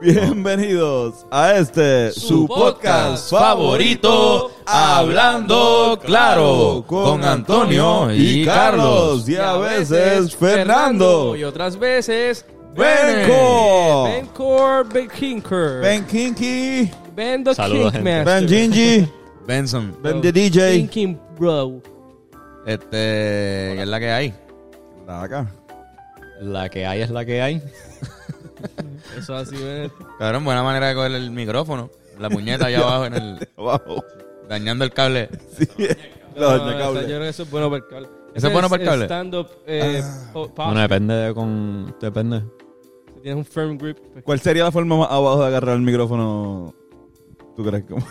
Bienvenidos a este su podcast favorito Hablando Claro, con Antonio y Carlos, y a veces Fernando. Y otras veces. Benco. Bencor Benkinker. Ben Kinky, Ben the Saludos, gente. Ben Gingy, Benson, Ben the DJ. Thinking bro. este, ¿qué es la que hay? La acá. La que hay es la que hay. Eso así es. Cabrón, buena manera de coger el micrófono. La puñeta allá abajo en el, Abajo. dañando el cable. Sí. No, Yo creo que eso es bueno para el cable. ¿Eso es bueno para el cable? Stand-up. Eh, posture. Bueno, depende de con... Depende. Si tienes un firm grip. pues, ¿Cuál sería la forma más abajo de agarrar el micrófono? ¿Tú crees? Como,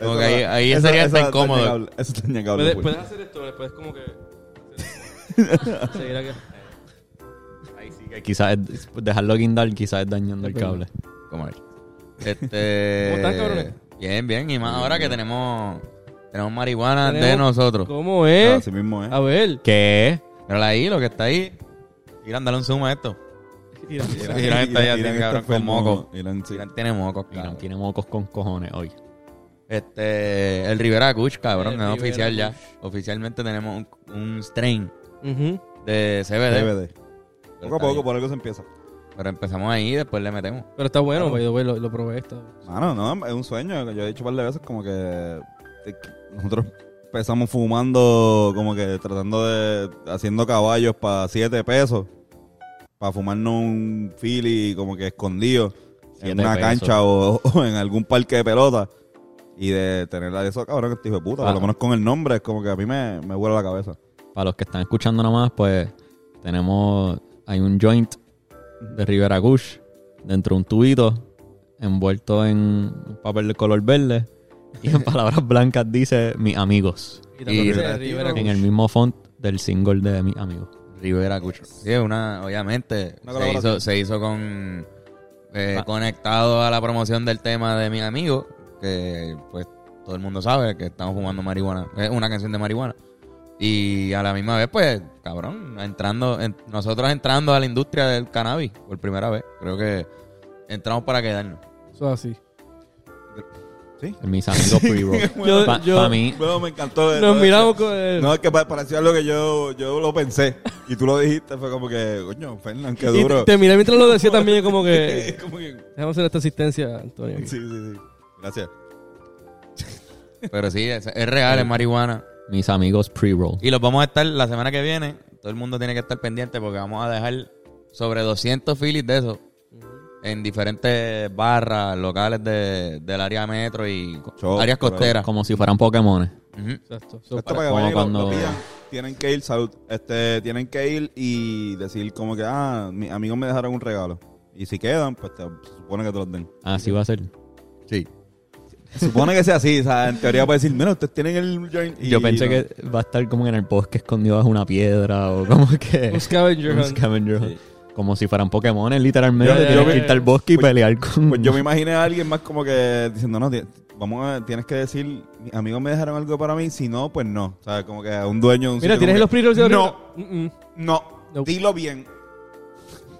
Como que ahí- ahí sería hasta incómodo. Eso es dañable. Puedes, puedes hacer esto, puedes como que. Seguir aquí. Que quizás es- dejarlo guindar, quizás es dañando el cable. ¿Cómo es? Este. ¿Cómo están, cabrones? Bien, bien. Y más ahora que tenemos, tenemos marihuana de Tenemos- nosotros. ¿Cómo Ah, es? Así mismo es. A ver. ¿Qué? Mírala ahí, lo que está ahí. Irán, dale un zoom a esto. Mira, Irán- Irán está ahí así, Irán cabrón, con moco. Irán, sí. Irán tiene mocos, Irán tiene mocos con cojones hoy. Este, el Rivera Kush, cabrón, El es Rivera oficial ya. Oficialmente tenemos un, un strain Ujú. de CBD. CBD. Poco a poco, por algo se empieza. Pero empezamos ahí y después le metemos. Pero está bueno, the way, lo, lo probé esto. Mano, no, es un sueño. que Yo he dicho un par de veces como que te- nosotros empezamos fumando, como que tratando de, haciendo caballos para 7 pesos, para fumarnos un Philly como que escondido en una pesos. cancha o, o en algún parque de pelota. Y de tener a eso, cabrón, este hijo de puta. Ah. Por lo menos con el nombre, es como que a mí me, me vuela la cabeza. Para los que están escuchando nomás, pues tenemos... Hay un joint de Rivera Kush dentro de un tubito envuelto en un papel de color verde y en palabras blancas dice mis amigos Y también Y- dice Rivera en el mismo font del single de mis amigos. Rivera Kush. Sí, es una, obviamente, Una se, hizo, se hizo con, eh, Ah. conectado a la promoción del tema de mi amigo, que pues todo el mundo sabe que estamos fumando marihuana, es una canción de marihuana. Y a la misma vez, pues, cabrón, entrando, en- nosotros entrando a la industria del cannabis por primera vez, creo que entramos para quedarnos. Eso así. Mis amigos pre-roll. Yo- Pa- yo- pa' mí, Bueno, me encantó. Nos miramos con el... No, es que pa- parecía algo que yo, yo lo pensé. Y tú lo dijiste, fue como que, coño, Fernán, qué y duro. te miré mientras lo decía también como que... como que Déjame hacer esta asistencia, Antonio. aquí. Sí, sí, sí. Gracias. Pero sí, es, es real, es marihuana. Mis amigos pre-roll. Y los vamos a estar la semana que viene. Todo el mundo tiene que estar pendiente porque vamos a dejar sobre 200 filis de eso en diferentes barras, locales de, del área metro y Show, áreas costeras. Como si fueran Pokémon. Ujú. Exacto. Esto para- para que vayan y lo- cuando- lo pidan, tienen que ir, salud, este, tienen que ir y decir como que, ah, mis amigos me dejaron un regalo. Y si quedan, pues te- se supone que te los den. Así va a ser. Sí. Supone que sea así, o sea, en teoría puede decir, mira, ustedes tienen el joint. y Yo pensé no. que va a estar como en el bosque escondido bajo una piedra o como que... Un scavenger un scavenger hunt. Como si fueran Pokémon, literalmente. Yo- yo Tienes que irte al bosque y pues- pelear con... Pues yo me imaginé a alguien más como que diciendo, no, vamos a, tienes que decir, mis amigos me dejaron algo para mí, si no, pues no. O sea, como que a un dueño de un Mira, ¿tienes los pre-rolls de No. No, No. dilo bien.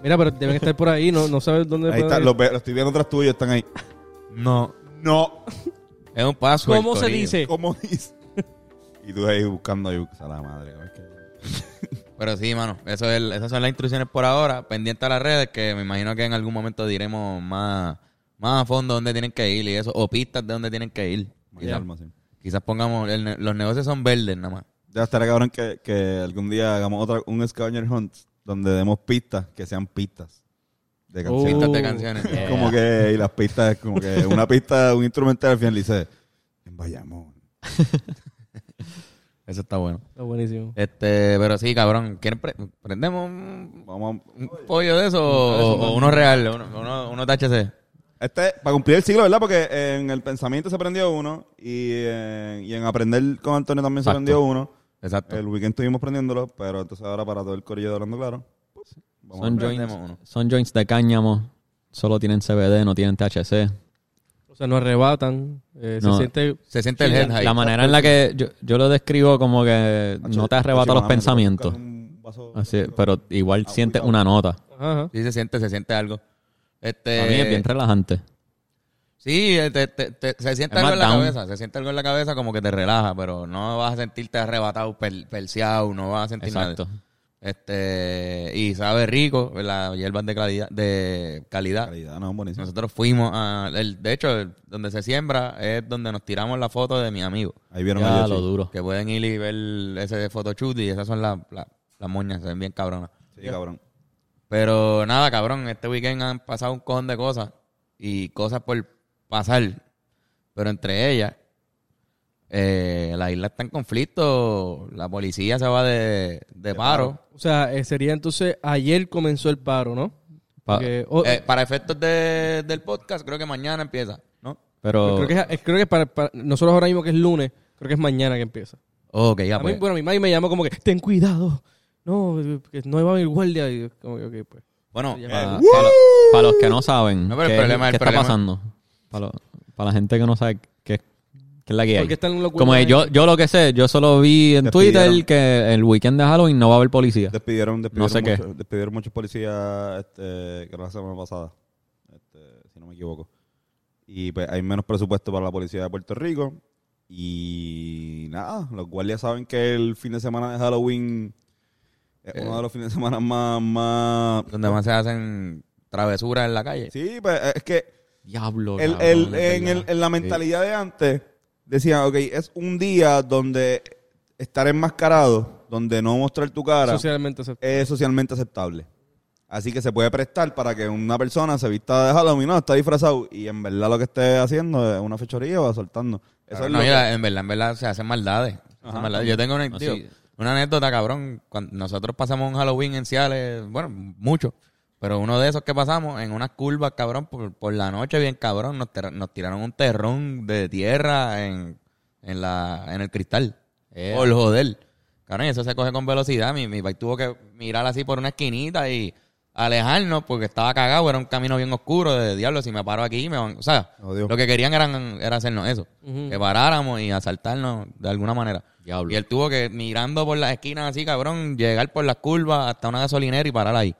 Mira, pero deben estar por ahí, no, no sabes dónde Ahí está, los, los estoy viendo tras tuyos, están ahí. No. No. Es un password. ¿Cómo se corillo. dice? ¿Cómo dice? y tú ahí buscando ahí, a la madre. Pero sí, mano. Eso es, esas son las instrucciones por ahora. Pendiente a las redes que me imagino que en algún momento diremos más, más a fondo dónde tienen que ir y eso. O pistas de dónde tienen que ir. más Quizás, pongamos... el ne- los negocios son verdes nada más. Ya estará cabrón que, que algún día hagamos otra, un scavenger hunt donde demos pistas que sean pistas de canciones. Pistas de Oh. canciones. Yeah. Como que, y las pistas es como que una pista, un instrumental al final dice, en Bayamón. Eso está bueno. Está buenísimo. Este, pero sí, cabrón. ¿Quieren pre- prendemos un, Vamos a- un pollo de eso o, o uno real? Uno, uno, uno de HC. Este, para cumplir el siglo, ¿verdad? Porque en el pensamiento se prendió uno y, en- y en aprender con Antonio también se Exacto. prendió uno. Exacto. El weekend estuvimos prendiéndolo, pero entonces ahora para todo el corillo de Hablando Claro, vamos Son a joints, prendemos uno. son joints de cáñamo. Solo tienen CBD, no tienen THC. O sea, no arrebatan. eh, No. Se siente... Se siente el head la- high. La manera en la que yo, yo lo describo como que no te arrebata los pensamientos. Así, pero igual sientes una nota. Ajá. Sí, se siente, se siente algo. Este, A mí es bien relajante. Sí, eh, te- te- te- se siente Es algo en la down. cabeza, se siente algo en la cabeza como que te relaja, pero no vas a sentirte arrebatado, per, perseado, no vas a sentir Exacto. nada. Este, y sabe rico, la hierba de calidad, de calidad. Calidad, no, buenísimo. Nosotros fuimos a, el, de hecho, el- donde se siembra es donde nos tiramos la foto de mi amigo. Ahí vieron a Ya Yoshi. lo duro. Que pueden ir y ver ese photoshoot y esas son las las- las moñas, se ven bien cabronas. Sí, cabrón. Pero nada, cabrón, este weekend han pasado un cojón de cosas y cosas por pasar. Pero entre ellas, eh, la isla está en conflicto, la policía se va de, de paro. O sea, eh, sería entonces, ayer comenzó el paro, ¿no? Pa- Porque, oh, Eh, para efectos de- del podcast, creo que mañana empieza, ¿no? pero creo que, es, creo que para, para nosotros ahora mismo que es lunes, creo que es mañana que empieza. Ok, ya A mí, pues. bueno, mi madre me llamó como que, ten cuidado. No, que no va a haber guardia. Y como que, ok, pues. Bueno, eh, para, para los que no saben, No, pero el ¿qué, el está problema- pasando? Para, lo- para la gente que no sabe qué, qué es la que hay. Porque están los Como que yo, yo lo que sé, yo solo vi en Despidieron. Twitter que el weekend de Halloween no va a haber policía. Despidieron, despidieron, sé qué. mucho- despidieron muchos policías, este, que la semana pasada, este, si no me equivoco. Y pues hay menos presupuesto para la policía de Puerto Rico. Y nada, los guardias saben que el fin de semana de Halloween es uno de los fines de semana más... más donde más se hacen travesuras en la calle. sí, pues es que Diablo. el, cabrón, el- es en, el- en la mentalidad de antes, decían, ok, es un día donde estar enmascarado, donde no mostrar tu cara, Socialmente aceptable. es socialmente aceptable. Así que se puede prestar para que una persona se vista de Halloween, no, está disfrazado y en verdad lo que esté haciendo es una fechoría o asaltando. Eso es no, lo que- ya, en verdad, en verdad se hacen maldades. Se hacen Ajá. maldades. Yo tengo una, No, tío, sí. una anécdota, cabrón. Cuando nosotros pasamos un Halloween en Ciales, bueno, mucho. Pero uno de esos que pasamos en unas curvas, cabrón, por, por la noche, bien cabrón, nos, tiraron un terrón de tierra en, en, la, en el cristal. Por joder. Cabrón, y eso se coge con velocidad. Mi, mi país tuvo que mirar así por una esquinita y alejarnos porque estaba cagado. Era un camino bien oscuro de diablo. Si me paro aquí, me van. O sea, Oh, lo que querían eran, era hacernos eso. Que paráramos y asaltarnos de alguna manera. Diablo. Y él tuvo que, mirando por las esquinas así, cabrón, llegar por las curvas hasta una gasolinera y parar ahí.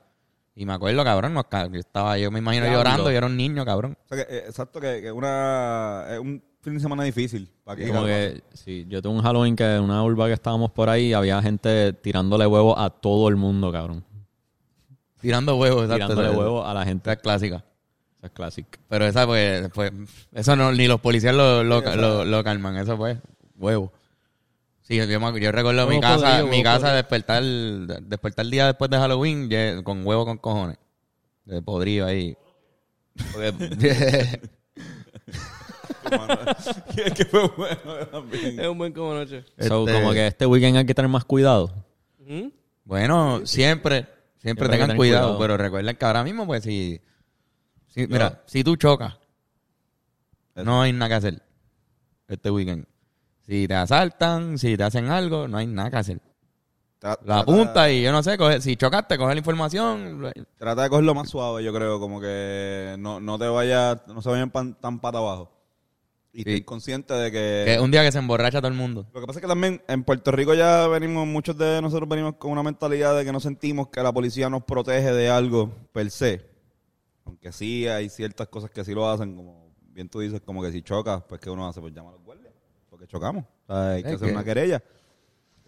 Y me acuerdo, cabrón, yo estaba, yo me imagino llorando, yo era un niño, cabrón. o sea que, eh, exacto, que, que una, es un fin de semana difícil. Para que, Como que, sí, yo tuve un Halloween que en una urba que estábamos por ahí había gente tirándole huevos a todo el mundo, cabrón. Tirando huevos, exacto. tirándole esa- huevos a la Esa gente. es clásica. Esa es clásica. Pero esa, pues, pues eso no, ni los policías lo, lo, lo, lo calman, eso fue huevo. Sí, yo, me yo recuerdo mi casa, mi casa despertar, despertar el día después de Halloween con huevo con cojones. De podrido ahí. Porque- que, que fue bueno también. Es un buen como noche. So, Este- como que este weekend hay que tener más cuidado. Ujú. bueno, siempre, siempre tengan cuidado, cuidado. pero recuerden que ahora mismo, pues, si, si mira, si tú chocas, no hay nada que hacer este weekend. Si te asaltan, si te hacen algo, no hay nada que hacer. Tra- La trata- punta y yo no sé, coge- si chocaste, coge la información. Trata de cogerlo más suave, yo creo, como que no, no te vayas, no se vayan pan- tan pata abajo. Y Sí. ten consciente de que... Que un día que se emborracha todo el mundo. Lo que pasa es que también en Puerto Rico ya venimos, muchos de nosotros venimos con una mentalidad de que no sentimos que la policía nos protege de algo per se. Aunque sí hay ciertas cosas que sí lo hacen, como bien tú dices, como que si chocas, pues que uno hace, pues llama a los guardias, porque chocamos. O sea, hay que hacer una querella.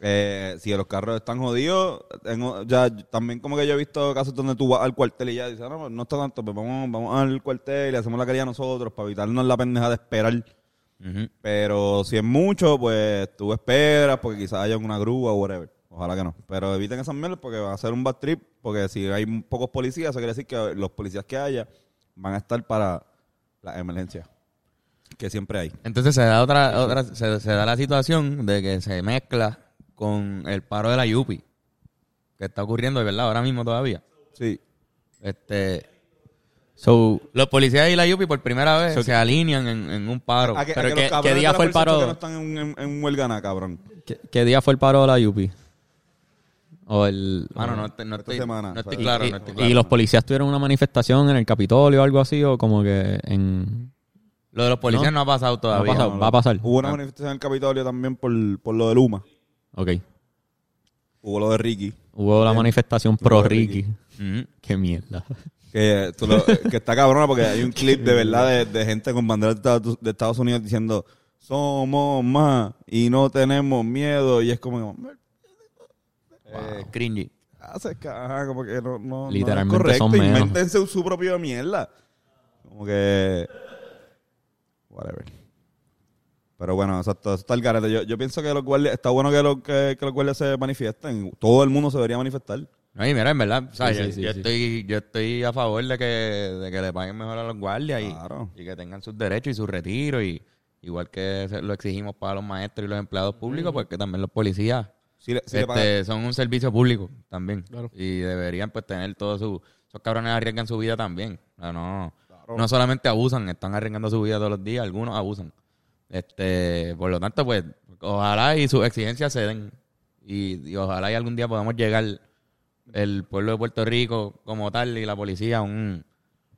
Eh, si los carros están jodidos, tengo, ya también como que yo he visto casos donde tú vas al cuartel y ya dices, "Ah, no, no está tanto, pues vamos, vamos al cuartel y hacemos la querella nosotros para evitarnos la pendeja de esperar. Pero si es mucho, pues tú esperas porque quizás haya una grúa o whatever. Ojalá que no. Pero eviten esas mierdas porque va a ser un bad trip. Porque si hay pocos policías, eso quiere decir que los policías que haya van a estar para las emergencias. Que siempre hay. Entonces se da otra, otra se, se da la situación de que se mezcla con el paro de la Yupi. Que está ocurriendo, verdad, ahora mismo todavía. Sí. Este, So, los policías y la Yupi por primera vez se alinean en, en un paro. ¿A que- a Pero que ¿qué- qué día fue el paro? que no están en, en, en huelga nada, cabrón. ¿qué, qué día fue el paro de la Yupi? O el... No, estoy, semana, no estoy claro, y, no estoy y claro. los policías tuvieron una manifestación en el Capitolio o algo así, o como que en... Lo de los policías no, ha pasado No ha todavía. va a pasar. Hubo una Ah. manifestación en el Capitolio también por, por lo de Luma. Ok. Hubo lo de Ricky. Hubo la manifestación pro Ricky. Ujú. Qué mierda. Que, tú lo- que está cabrona porque hay un clip de verdad de, de gente con banderas de Estados, Unidos diciendo somos más y no tenemos miedo y es como Eh, cringy. hace caja como que no, no, no Literalmente es correcto son menos. invéntense su propia mierda como que whatever pero bueno exacto eso está el garete yo, yo pienso que los guardias está bueno que, los que, que los guardias se manifiesten todo el mundo se debería manifestar No, y mira, en verdad, o sea, Sí, yo, sí, sí, yo sí. estoy, yo estoy a favor de que, de que le paguen mejor a los guardias y, Claro. y que tengan sus derechos y su retiro. Y igual que lo exigimos para los maestros y los empleados públicos, pues que también los policías si le, si le pagan- este, son un servicio público también. Claro. Y deberían pues tener todos sus... Esos cabrones arriesgan su vida también. O sea, no, Claro. no solamente abusan, están arriesgando su vida todos los días, algunos abusan. Este, por lo tanto, pues, ojalá y sus exigencias se den. Y, y ojalá y algún día podamos llegar el pueblo de Puerto Rico como tal y la policía a un,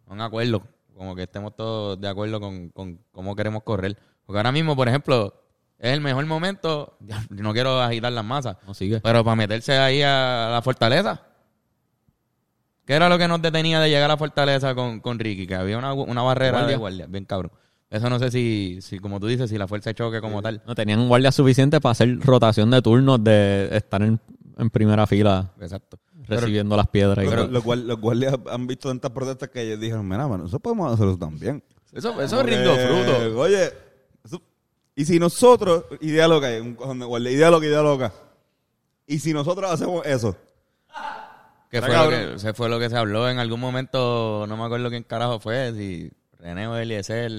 a un acuerdo. Como que estemos todos de acuerdo con, con cómo queremos correr. Porque ahora mismo, por ejemplo, es el mejor momento. no quiero agitar las masas. No sigue. Pero para meterse ahí a la fortaleza. ¿Qué era lo que nos detenía de llegar a la fortaleza con, con Ricky? Que había una, una barrera Guardia. de guardia. Bien cabrón. Eso no sé si, si, como tú dices, si la fuerza de choque como tal. No tenían guardias suficientes para hacer rotación de turnos de estar en, en primera fila Exacto. recibiendo las piedras. y Pero los, guar- los guardias han visto tantas protestas que ellos dijeron, mira, mano, eso podemos hacerlo también. Eso, eso Como rindo fruto. Oye, eso- y si nosotros, idea loca, hay un cojón de guardia, idea loca, idea loca. Y si nosotros hacemos eso, Que fue, lo que, se fue lo que se habló en algún momento, no me acuerdo quién carajo fue, si René o Eliezer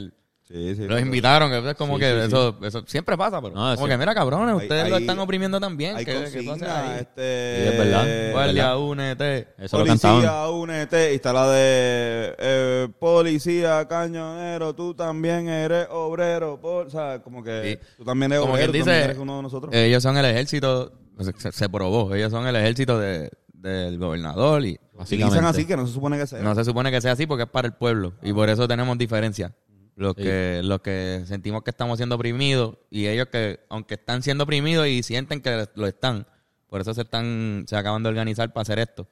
sí, sí. los invitaron, que es como Sí, que sí, sí. eso, eso siempre pasa, pero No, como sí. que mira cabrones, Hay- ustedes lo hay- están oprimiendo también, Hay tú haces consigna, ahí? este... Sí, es verdad. Guardia, ¿verdad? únete. Eso lo. Policía, únete. Y está la de eh, policía, cañonero, tú también eres obrero. Por, o sea, como que Sí. tú también eres Como obrero, quien tú también dice, eres uno de nosotros. ellos son el ejército, se, se- se probó, ellos son el ejército de, del gobernador y básicamente. así que no se supone que sea. no se supone que sea así porque es para el pueblo y por eso tenemos diferencias. Los Sí. que, los que sentimos que estamos siendo oprimidos y ellos que, aunque están siendo oprimidos y sienten que lo están, por eso se están, se acaban de organizar para hacer esto.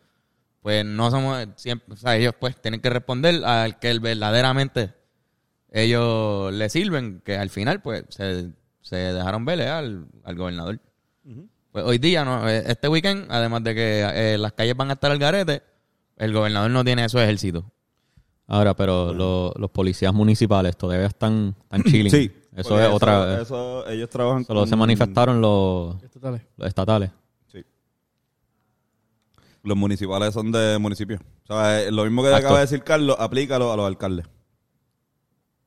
Pues no somos siempre, o sea, ellos pues tienen que responder al que verdaderamente ellos le sirven, que al final pues se, se dejaron ver eh, al, al gobernador. Pues hoy día, no, Eh, este weekend, además de que eh, las calles van a estar al garete, el gobernador no tiene su ejército. Ahora, pero lo- los policías municipales todavía están, están chilling. Sí. Eso porque es otra. Eso, ellos trabajan Solo se con- manifestaron los, Estatales. los estatales. Sí. Los municipales son de municipios. O sea, eh, lo mismo que Exacto. acaba de decir Carlos, aplícalo a los alcaldes.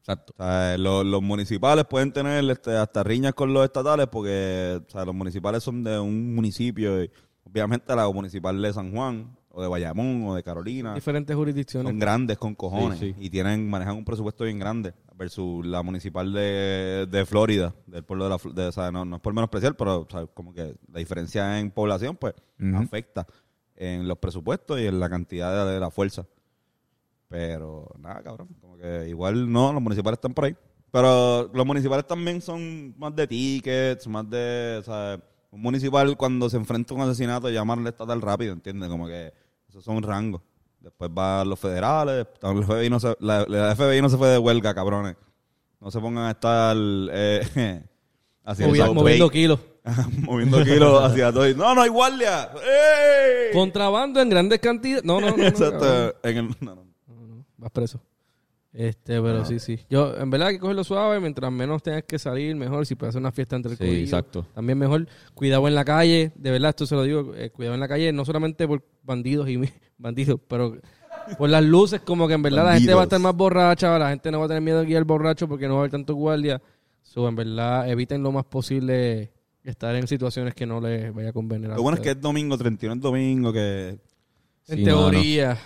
Exacto. O sea, los, los municipales pueden tener este, hasta riñas con los estatales porque o sea, los municipales son de un municipio. Y, obviamente la municipal de San Juan o de Bayamón o de Carolina Diferentes jurisdicciones. son grandes con cojones Sí, sí. y tienen manejan un presupuesto bien grande versus la municipal de, de Florida, del pueblo de la de, o sea, no, no es por menospreciar, pero o sea, como que la diferencia en población pues afecta en los presupuestos y en la cantidad de, de la fuerza. Pero nada, cabrón, igual no, los municipales están por ahí. Pero los municipales también son más de tickets, más de, o sea, un municipal cuando se enfrenta a un asesinato llamarle estatal rápido, ¿entiendes? Como que esos son rangos. Después van los federales, el FBI no se, la, la FBI no se fue de huelga, cabrones. No se pongan a estar eh, moviendo kilos. moviendo kilos hacia todo. No, no hay guardia. ¡Ey! Contrabando en grandes cantidades. No, no, no. no, cabrón. Exacto. En el, no, no. Vas preso. Este, pero sí, sí. Yo, en verdad, hay que cogerlo suave. Mientras menos tengas que salir, mejor. Si puedes hacer una fiesta entre el Sí, exacto. También mejor. Cuidado en la calle. De verdad, esto se lo digo. eh, cuidado en la calle, no solamente por bandidos y bandidos, pero por las luces, como que en verdad la gente va a estar más borracha. La gente no va a tener miedo de guiar borracho porque no va a haber tanto guardia. So, en verdad, eviten lo más posible estar en situaciones que no les vaya a convenir. a Lo bueno es que es domingo, 31 es domingo, que... En Sí, teoría.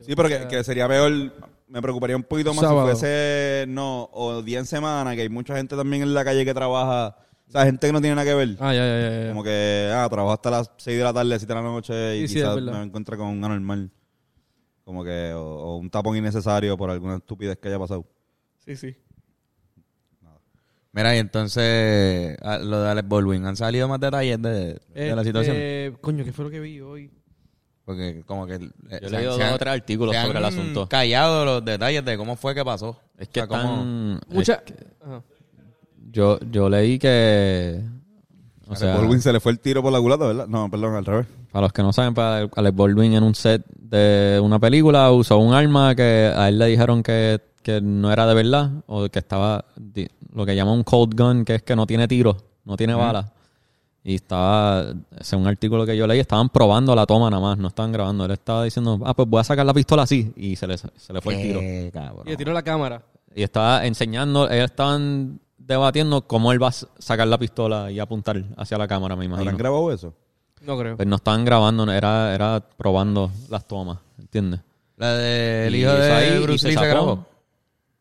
Sí, pero que, que sería peor, me preocuparía un poquito más Sábado. si fuese, no, o día en semana, que hay mucha gente también en la calle que trabaja, o sea, gente que no tiene nada que ver. Ah, ya, ya, ya. ya. Como que, ah, trabajo hasta las 6 de la tarde, 7 de la noche y Sí, sí, es quizás verdad. me encuentre con un anormal. Como que, o, o un tapón innecesario por alguna estupidez que haya pasado. Sí, sí. Mira, y entonces, a- lo de Alex Baldwin, ¿han salido más detalles de, de la Este, situación? Coño, ¿qué fue lo que vi hoy? Porque como que... eh, Yo he se han- leído dos o tres artículos sobre el asunto. callado los detalles de cómo fue que pasó. Es que O sea, cómo- están... Mucha... es que Ajá. yo, yo leí que... O O sea, Baldwin se le fue el tiro por la culata, ¿verdad? No, perdón, al revés. para los que no saben, para Alex Baldwin en un set de una película usó un arma que a él le dijeron que, que no era de verdad o que estaba lo que llama un cold gun, que es que no tiene tiro, no tiene balas. Y estaba, según un artículo que yo leí, estaban probando la toma nada más, no estaban grabando. Él estaba diciendo, ah, pues voy a sacar la pistola así. Y se le, se le fue el tiro. Cabrón. Y le tiró la cámara. Y estaba enseñando, ellos estaban debatiendo cómo él va a sacar la pistola y apuntar hacia la cámara, me imagino. ¿Habrán grabado eso? No creo. Pues no estaban grabando, era, era probando las tomas, ¿entiendes? La del Y hijo de ahí, Bruce se Lee se grabó.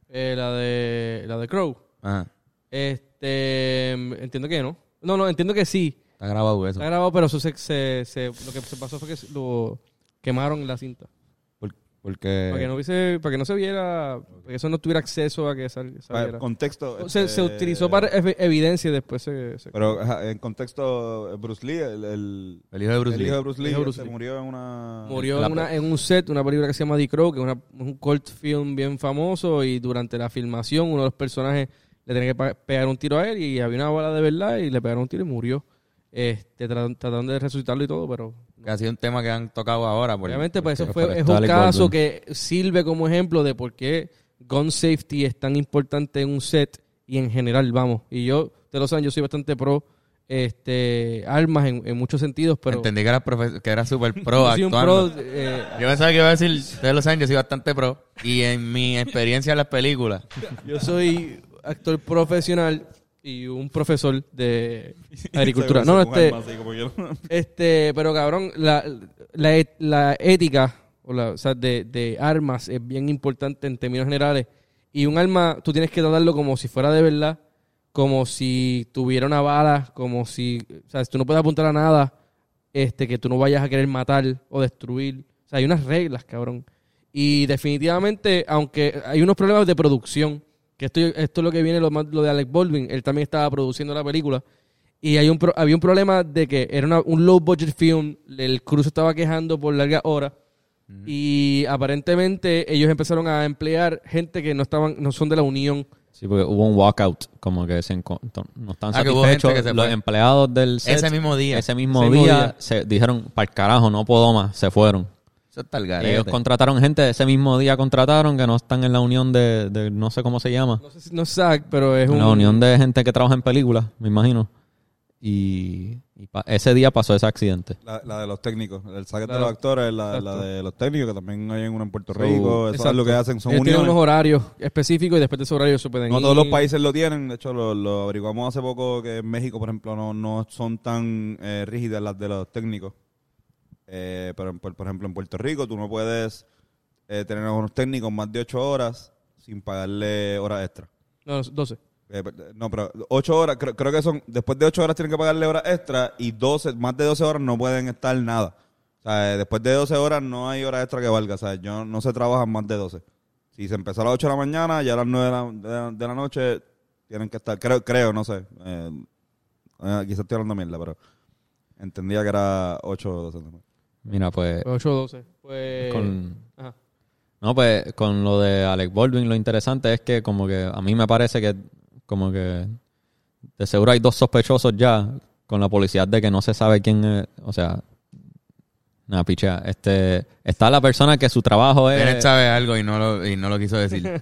Eh, la de la de Crow. Ajá. Este, entiendo que no. No, no, entiendo que sí. Está grabado eso. Está grabado, pero eso se, se, se- lo que se pasó fue que lo quemaron la cinta. Por- porque... Para que no hubiese, para que no se viera, para que eso no tuviera acceso a que sal- Para saliera. contexto. Se, este, se utilizó para ev- evidencia y después se, se- Pero ajá, en contexto, Bruce Lee, el, el, El hijo de Bruce el Lee. hijo de Bruce Lee, El hijo de Bruce se Lee. murió en una... murió la- en, una- en un set, una película que se llama The Crow, que es una- un cult film bien famoso y durante la filmación uno de los personajes le tenía que pegar un tiro a él y había una bala de verdad y le pegaron un tiro y murió. Este, tra- tratando de resucitarlo y todo, pero Que ha sido un tema que han tocado ahora. por- Obviamente, pues eso fue, es un caso que sirve como ejemplo de por qué gun safety es tan importante en un set y en general, vamos. Y yo, ustedes lo saben, yo soy bastante pro este armas en, en muchos sentidos, pero Entendí que profe- que eras super pro yo soy un pro. eh, Yo pensaba que iba a decir, ustedes lo saben, yo soy bastante pro. Y en mi experiencia en las películas, yo soy actor profesional y un profesor de agricultura. No, no, este, como yo. Este, pero cabrón, la, la, et- la ética o, la, o sea, de, de armas es bien importante en términos generales. Y un arma, tú tienes que tratarlo como si fuera de verdad, como si tuviera una bala, como si, o sea, tú no puedes apuntar a nada este, que tú no vayas a querer matar o destruir. O sea, hay unas reglas, cabrón. Y definitivamente, aunque hay unos problemas de producción, que esto, esto es lo que viene lo, más- lo de Alec Baldwin, él también estaba produciendo la película. Y hay un pro- había un problema de que era una- un low budget film, el crew se estaba quejando por largas horas. Y aparentemente ellos empezaron a emplear gente que no estaban, no son de la unión. Sí, porque hubo un walkout, como que se no están Ah, que hubo gente satisfechos. que se Los empleados del set, ese mismo día. ese mismo Ese mismo día, día. se dijeron, para el carajo, no puedo más, se fueron. Eso está el Ellos garete. contrataron gente, ese mismo día contrataron que no están en la unión de, de no sé cómo se llama. No sé si no es pero es un... La unión de gente que trabaja en películas, me imagino. Y, y pa- ese día pasó ese accidente. La, la de los técnicos, el saque de los actores, la, exacto. la de los técnicos, que también hay en uno en Puerto So, Rico. Eso Exacto. es lo que hacen, son Ellos tienen uniones. unos horarios específicos y después de esos horarios se pueden No ir. todos los países lo tienen. De hecho, lo, lo averiguamos hace poco que en México, por ejemplo, no, no son tan eh, rígidas las de los técnicos. Eh, pero, por, por ejemplo, en Puerto Rico tú no puedes eh, tener a unos técnicos más de 8 horas sin pagarle horas extra. No, no, 12. Eh, no, pero 8 horas, creo, creo que son, después de 8 horas tienen que pagarle horas extra y 12, más de 12 horas no pueden estar nada. O sea, eh, después de 12 horas no hay horas extra que valga. O sea, yo no se trabajan más de 12. Si se empezó a las 8 de la mañana, ya a las 9 de la, de de la noche tienen que estar. Creo, creo no sé. Eh, quizás estoy hablando mierda, pero entendía que era 8 o 12. Mira, pues... 8 o 12. Pues... con, Ajá. No, pues con lo de Alec Baldwin lo interesante es que como que a mí me parece que como que de seguro hay dos sospechosos ya con la policía de que no se sabe quién es, o sea, nada, picha, este, está la persona que su trabajo es... sabe algo y no lo, y no lo quiso decir.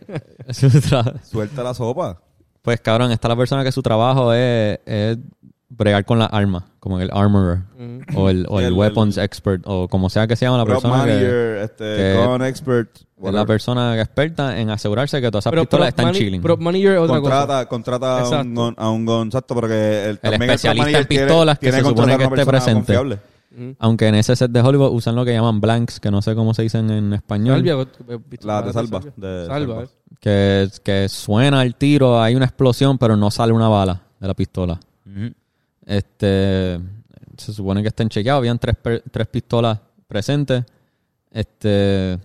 Suelta la sopa. pues cabrón, está la persona que su trabajo es, es bregar con las armas, como el armorer o el, o Sí, el el- weapons expert o como sea que se llama la persona que, manager, este, que- gun expert. es la persona experta en asegurarse que todas esas Pero pistolas están mani- chilling. Prop manager otra cosa. contrata, contrata a un, Exacto. gun, a un gun, exacto, porque el, especialista en pistolas que tiene, se supone que esté presente. Aunque en ese set de Hollywood usan lo que llaman blanks, que no sé cómo se dicen en español. La de salva, de salva. salva. eh. Que, que suena el tiro, hay una explosión, pero no sale una bala de la pistola. Este se supone que estén chequeados. Habían tres, tres pistolas presentes. Este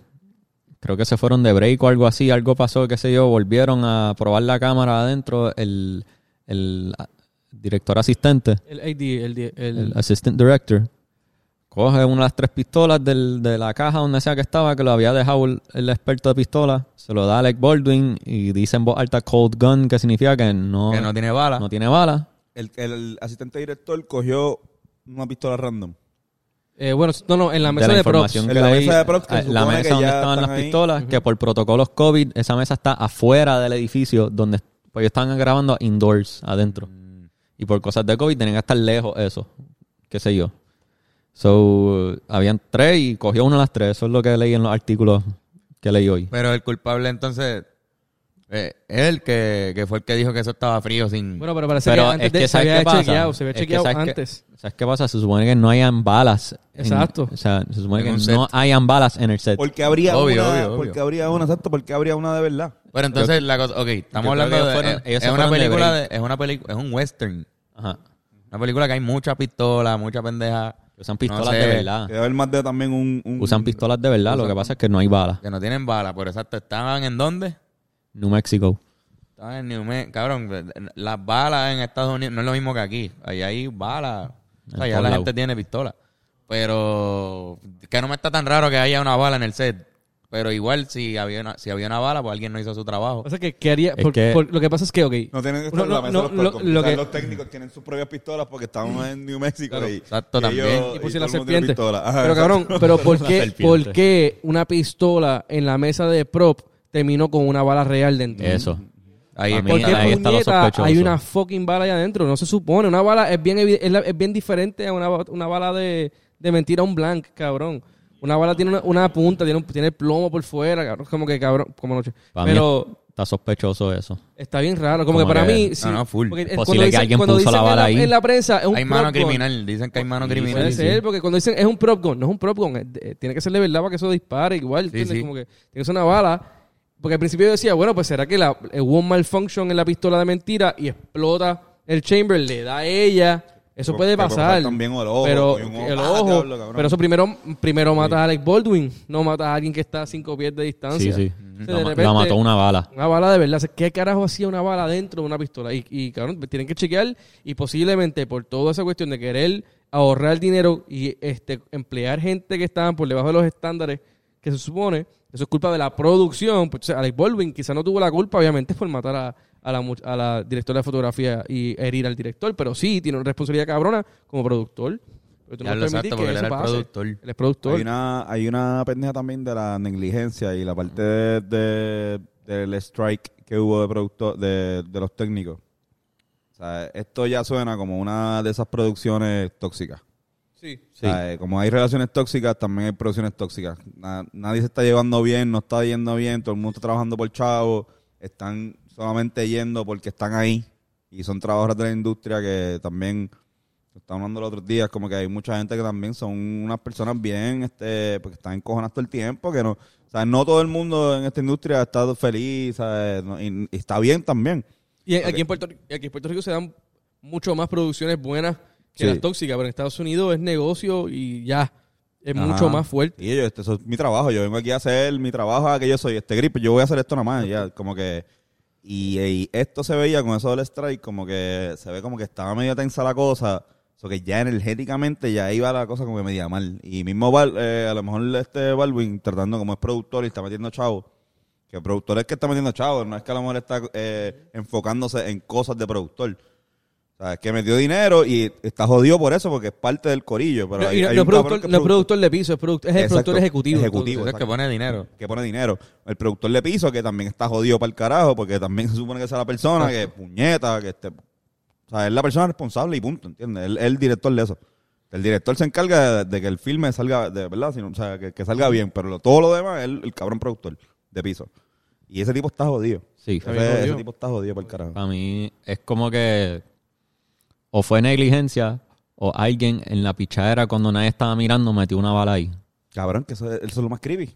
creo que se fueron de break o algo así. Algo pasó, qué sé yo. Volvieron a probar la cámara adentro. El, el director asistente, El AD, el, el, el assistant director, coge una de las tres pistolas del- de la caja donde sea que estaba, que lo había dejado el, el experto de pistola, se lo da a Alec Baldwin y dice en voz alta cold gun, que significa que no, Que no tiene bala. no tiene bala. El, el asistente director cogió una pistola random. eh, bueno, no, no, en la de mesa la de, props. información En la mesa de props que la mesa que donde ya estaban están las ahí. pistolas, que por protocolos COVID, esa mesa está afuera del edificio donde pues ellos estaban grabando indoors, adentro. Y por cosas de COVID tenían que estar lejos eso, qué sé yo. So, habían tres y cogió una de las tres. Eso es lo que leí en los artículos que leí hoy. Pero el culpable entonces eh, él que, que fue el que dijo que eso estaba frío sin... Bueno, pero parece Pero que antes es que de, se ¿sabes había qué pasa? chequeado, se había Es que chequeado ¿sabes qué? antes. ¿Sabes qué pasa? Se supone que no hayan balas. en- Exacto. o sea, se supone En que no hayan balas en el set. Porque habría Obvio, una, obvio, obvio. porque habría una, exacto, porque habría una de verdad. Pero entonces la cosa... Ok, estamos hablando que de... fueron- es- una de película de, es una película... Es un western. Ajá. Una película que hay mucha pistola, mucha pendeja. Usan pistolas No sé. de verdad. Debe haber más de también un... un- Usan pistolas de verdad. Lo que pasa es que no hay balas. Que no tienen bala. Por exacto, ¿estaban en dónde? New Mexico. Estaban en New Mexico. Cabrón, las balas en Estados Unidos no es lo mismo que aquí. Ahí hay balas. O sea, todos la gente tiene pistola. Pero que no me está tan raro que haya una bala en el set. Pero igual, si había una, si había una bala, pues alguien no hizo su trabajo. O sea, que, ¿qué haría? Es por- que- por- lo que pasa es que, ok. No tienen que estar No, en la mesa los lo- puercos. lo Quizás que- los técnicos tienen sus propias pistolas porque estamos en New Mexico Claro, y, exacto, y también. ellos- y pusieron la todo el mundo tiene serpiente. pistola. Ajá, Pero exacto. cabrón, pero ¿por La qué, serpiente. ¿por qué una pistola en la mesa de prop terminó con una bala real dentro? Eso. Ahí A es mí- ¿Por que está- ahí está lo sospechoso. hay una fucking bala ahí adentro? No se supone. Una bala es bien, es, la- es bien diferente a una, una bala de, de mentira, un blank, cabrón. Una bala tiene una, una punta, tiene, un- tiene plomo por fuera, cabrón. Como que, cabrón, como noche. Para mí Pero Está sospechoso eso. está bien raro. Como, Como que para que- mí... no, sí, no, full. porque, Es cuando posible que dicen- alguien cuando puso la en bala ahí. En la prensa es un hay mano prop gun. criminal. Dicen que hay mano Sí, criminal. Puede ser, sí. porque cuando dicen es un prop gun, no es un prop gun, es tiene que ser de verdad para que eso dispare igual. Como que tiene que ser una bala. Porque al principio yo decía, bueno, pues será que la, hubo un malfunction en la pistola de mentira y explota el chamber, le da a ella. Eso Pero- puede pasar. también el ojo, pero un ojo. el Ah, ojo. pero eso primero, primero matas a Alec Baldwin, no matas a alguien que está a cinco pies de distancia. Sí, sí. O sea, La, de repente- la mató una bala. una bala de verdad. O sea, ¿Qué carajo hacía una bala dentro de una pistola? Y, y cabrón, tienen que chequear y posiblemente por toda esa cuestión de querer ahorrar dinero y este emplear gente que estaban por debajo de los estándares que se supone, eso es culpa de la producción. Pues, o sea, Alec Baldwin quizá no tuvo la culpa, obviamente, por matar a, a la, a la directora de fotografía y herir al director, pero sí tiene una responsabilidad cabrona como productor. Pero tú no Ya lo puedes permitir exacto, porque él eso era el pase. productor. Él es productor. Hay una, hay una pendeja también de la negligencia y la parte de, de- del strike que hubo de productor, de, de los técnicos. O sea, esto ya suena como una de esas producciones tóxicas. Sí. O sea, eh, como hay relaciones tóxicas, también hay producciones tóxicas. Na- nadie se está llevando bien, no está yendo bien, todo el mundo está trabajando por chavo, están solamente yendo porque están ahí y son trabajadores de la industria que también, estamos hablando los otros días, como que hay mucha gente que también son unas personas bien, este, porque están encojonadas todo el tiempo, que no, o sea, no todo el mundo en esta industria está feliz, ¿sabes? Y, y está bien también. Y aquí, en Puerto, aquí en Puerto Rico se dan mucho más producciones buenas que Sí. las tóxicas, pero en Estados Unidos es negocio y ya. Es Ajá. mucho más fuerte. Y yo, este, eso es mi trabajo. Yo vengo aquí a hacer mi trabajo, a que yo soy este grip. Yo voy a hacer esto nomás. Ya, como que. Y, y esto se veía con eso del strike, como que se ve como que estaba medio tensa la cosa. So que ya energéticamente ya iba la cosa como que media mal. Y mismo Val- eh, a lo mejor este Balvin, tratando como es productor y está metiendo chavo. Que el productor es que está metiendo chavo, no es que a lo mejor está eh, enfocándose en cosas de productor. O sea, es que metió dinero y está jodido por eso, porque es parte del corillo. Pero No, hay- y no, hay no un productor, que no es productor de piso, es, product- es el Exacto. productor ejecutivo. Ejecutivo. Es el que pone dinero. que pone dinero. El productor de piso, que también está jodido para el carajo, porque también se supone que es la persona que puñeta, que este, o sea, es la persona responsable y punto, ¿entiendes? Él es el director de eso. El director se encarga de, de que el filme salga, de verdad, sino, o sea, que, que salga bien, pero lo- todo lo demás es el, el cabrón productor de piso. Y ese tipo está jodido. Sí. Ese, jodido. ese tipo está jodido para el carajo. Para mí es como que o fue negligencia o alguien en la pichadera cuando nadie estaba mirando metió una bala ahí. Cabrón, que eso, es- eso es lo más creepy.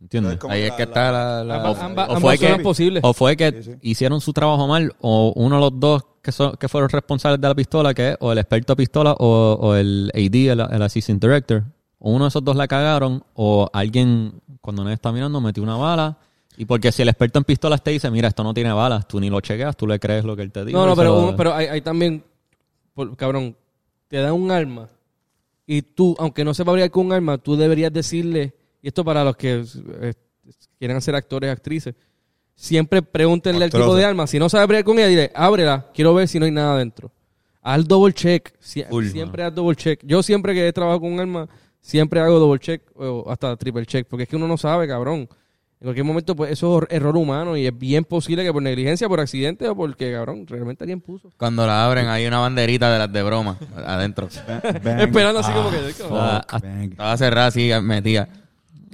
¿Entiendes? Ahí es que la- está la... la- Ambas, o fue ambas que- son posibles. O fue que Sí, sí. hicieron su trabajo mal o uno de los dos que, son, que fueron responsables de la pistola, que es o el experto de pistola o, o el AD, el, el assistant director. O uno de esos dos la cagaron o alguien cuando nadie está mirando metió una bala Y porque si el experto en pistolas te dice, mira, esto no tiene balas, tú ni lo chequeas, tú le crees lo que él te dice. No, no, pero, pero hay, hay también, por- cabrón, te dan un arma y tú, aunque no sepa abrir con un arma, tú deberías decirle, y esto para los que eh, quieren ser actores, actrices, siempre pregúntenle al tipo de arma. Si no sabe abrir con ella, dile, ábrela, quiero ver si no hay nada adentro. Haz double check. Sie- siempre haz double check. Yo siempre que he trabajado con un arma, siempre hago double check o hasta triple check, porque es que uno no sabe, cabrón. En cualquier momento, pues eso es error humano y es bien posible que por negligencia, por accidente o porque, cabrón, realmente alguien puso. Cuando la abren hay una banderita de las de broma adentro. Bang. Esperando así como que... Ah, hasta- Bang. Estaba cerrada así, metida.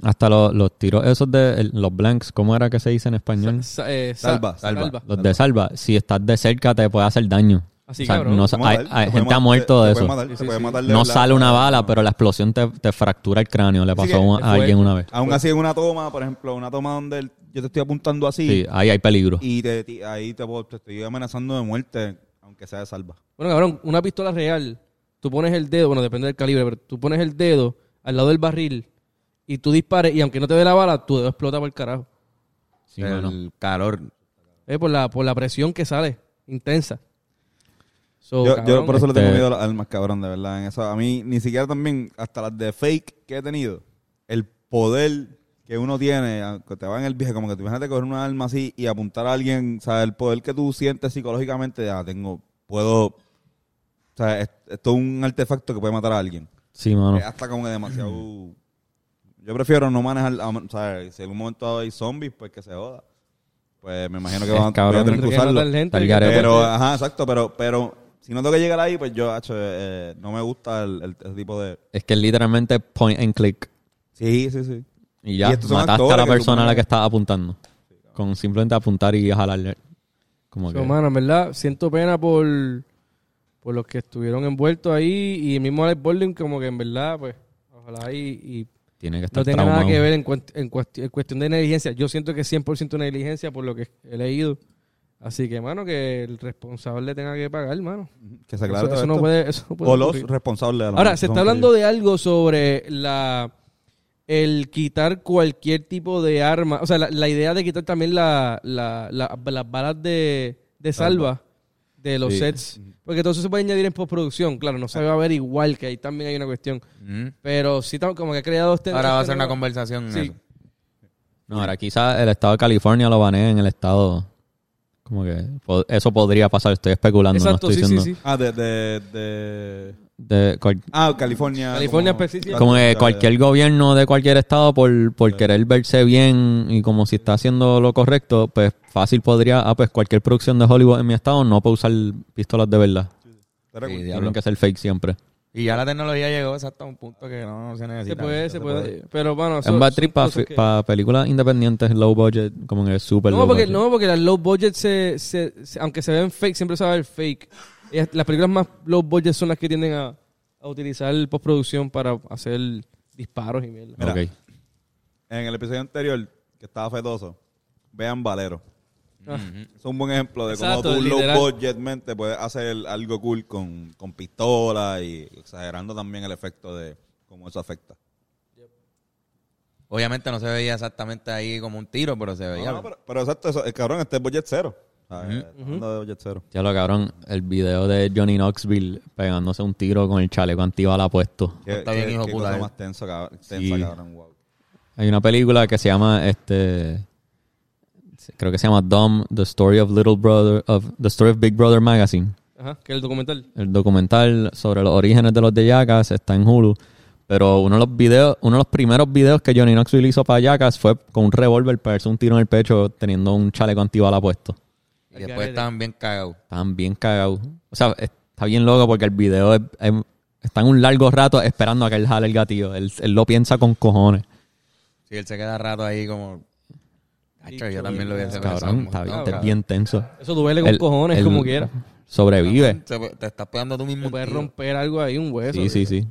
Hasta los, los tiros esos de los blanks, ¿cómo era que se dice en español? Sa- eh, sa- Salva, salva. Los de salva, si estás de cerca te puede hacer daño. Así, O sea, cabrón. no hay, gente ha muerto de te eso. matar, Sí, sí, sí. No sale una bala, pero la explosión te, te fractura el cráneo. Le pasó a un- es a alguien una vez. Aún así en una toma, por ejemplo, una toma donde el- yo te estoy apuntando así Sí, ahí hay peligro. y te- ahí te, estoy amenazando de muerte, aunque sea de salva. Bueno, cabrón, una pistola real, tú pones el dedo, bueno, depende del calibre, pero tú pones el dedo al lado del barril y tú dispares y aunque no te dé la bala, tu dedo explota por el carajo. Sí, el mano. calor. Eh, por, la, por la presión que sale, intensa. So, yo, cabrón, yo por eso le tengo este- miedo a las armas, cabrón, de verdad. En eso, a mí, ni siquiera también, hasta las de fake que he tenido, el poder que uno tiene, aunque te va en el viaje, como que tú imagínate coger una arma así y apuntar a alguien, o sea, el poder que tú sientes psicológicamente, ya tengo, puedo, o sea, es- esto es un artefacto que puede matar a alguien. Sí, mano. Es hasta como que demasiado... Yo prefiero no manejar, o sea, si en algún momento hay zombies, pues que se joda. Pues me imagino que van, a tener que que usarlo. gente, que-. Pero, ajá, exacto, pero, pero si no tengo que llegar ahí, pues yo, hacho, eh, no me gusta el, tipo de... Es que es literalmente point and click. Sí, sí, sí. Y ya, Y mataste a la persona a la que estaba apuntando. Con simplemente apuntar y jalarle. Como So, que... mano, en verdad, siento pena por, por los que estuvieron envueltos ahí y el mismo Alex Baldwin, como que en verdad, pues, ojalá y, y Tiene que estar no tenga nada que ver en, cuest- en cuest- en cuestión de negligencia. Yo siento que es 100% negligencia por lo que he leído. Así que, mano, que el responsable tenga que pagar, mano. Que se aclare eso, todo eso no esto. puede, eso no puede O los responsables. a lo Ahora, se está hablando ellos. de algo sobre la el quitar cualquier tipo de arma, o sea, la, la idea de quitar también la, la- la- las balas de, de salva de los Sí. sets, porque todo eso se puede añadir en postproducción, claro, no se va a ver igual, que ahí también hay una cuestión, Mm. pero sí como que ha creado este... Ahora va a este ser una conversación. Sí. eso. No, ahora quizás el estado de California lo banee en el estado. Como que eso podría pasar. Estoy especulando, Exacto, no sí, estoy sí, diciendo. sí. Ah, de... de, de... De cual- Ah, California. California como- específico. como que cualquier gobierno de cualquier estado, por, por querer verse bien y como si está haciendo lo correcto, pues fácil podría, ah, pues cualquier producción de Hollywood en mi estado no puede usar pistolas de verdad. Sí, diablo. Tienen que ser fake siempre. Y ya la tecnología llegó hasta un punto que no se necesita. Se puede, se se puede, puede. pero bueno, Es un bad trip para para películas independientes, low budget, como que super No, low porque, budget. no, porque las low budget, se, se- se- aunque se ven fake, siempre se va a ver fake. Las películas más low budget son las que tienden a, a utilizar postproducción para hacer disparos y mierda. Mira, Ok. En el episodio anterior, que estaba fetoso, vean Valero. Ah. Es un buen ejemplo de Exacto, cómo tú literal. low budgetmente puedes hacer algo cool con, con pistola y exagerando también el efecto de cómo eso afecta. Obviamente no se veía exactamente ahí como un tiro, pero se veía. No, no, pero, pero exacto, eso, el cabrón, este es budget cero. ¿sabes? Hablando de budget cero. Ya lo cabrón, el video de Johnny Knoxville pegándose un tiro con el chaleco antibala puesto. Qué, Está bien qué- hijo qué puta cosa él. más tenso, cabrón, tensa, Sí. cabrón, wow. Hay una película que se llama este creo que se llama Dumb The Story of Little Brother of The Story of Big Brother Magazine. Ajá, que es el documental. El documental sobre los orígenes de los de Jackass está en Hulu, pero uno de los videos, uno de los primeros videos que Johnny Knoxville hizo para Jackass fue con un revólver para darse un tiro en el pecho teniendo un chaleco antibala puesto. Y después estaban bien cagados. Estaban bien cagados. O sea, está bien loco porque el video es, es- están un largo rato esperando a que él jale el gatillo. Él, él lo piensa con cojones. Sí, él se queda rato ahí como. Yo también lo hubiese Cabrón, pensado. está bien, cabrón. bien tenso. Eso duele con El- cojones, el- como quiera. Sobrevive. Se- te estás pegando tú mismo. Te un puedes tiro. romper algo ahí, un hueso. Sí, sí, sí.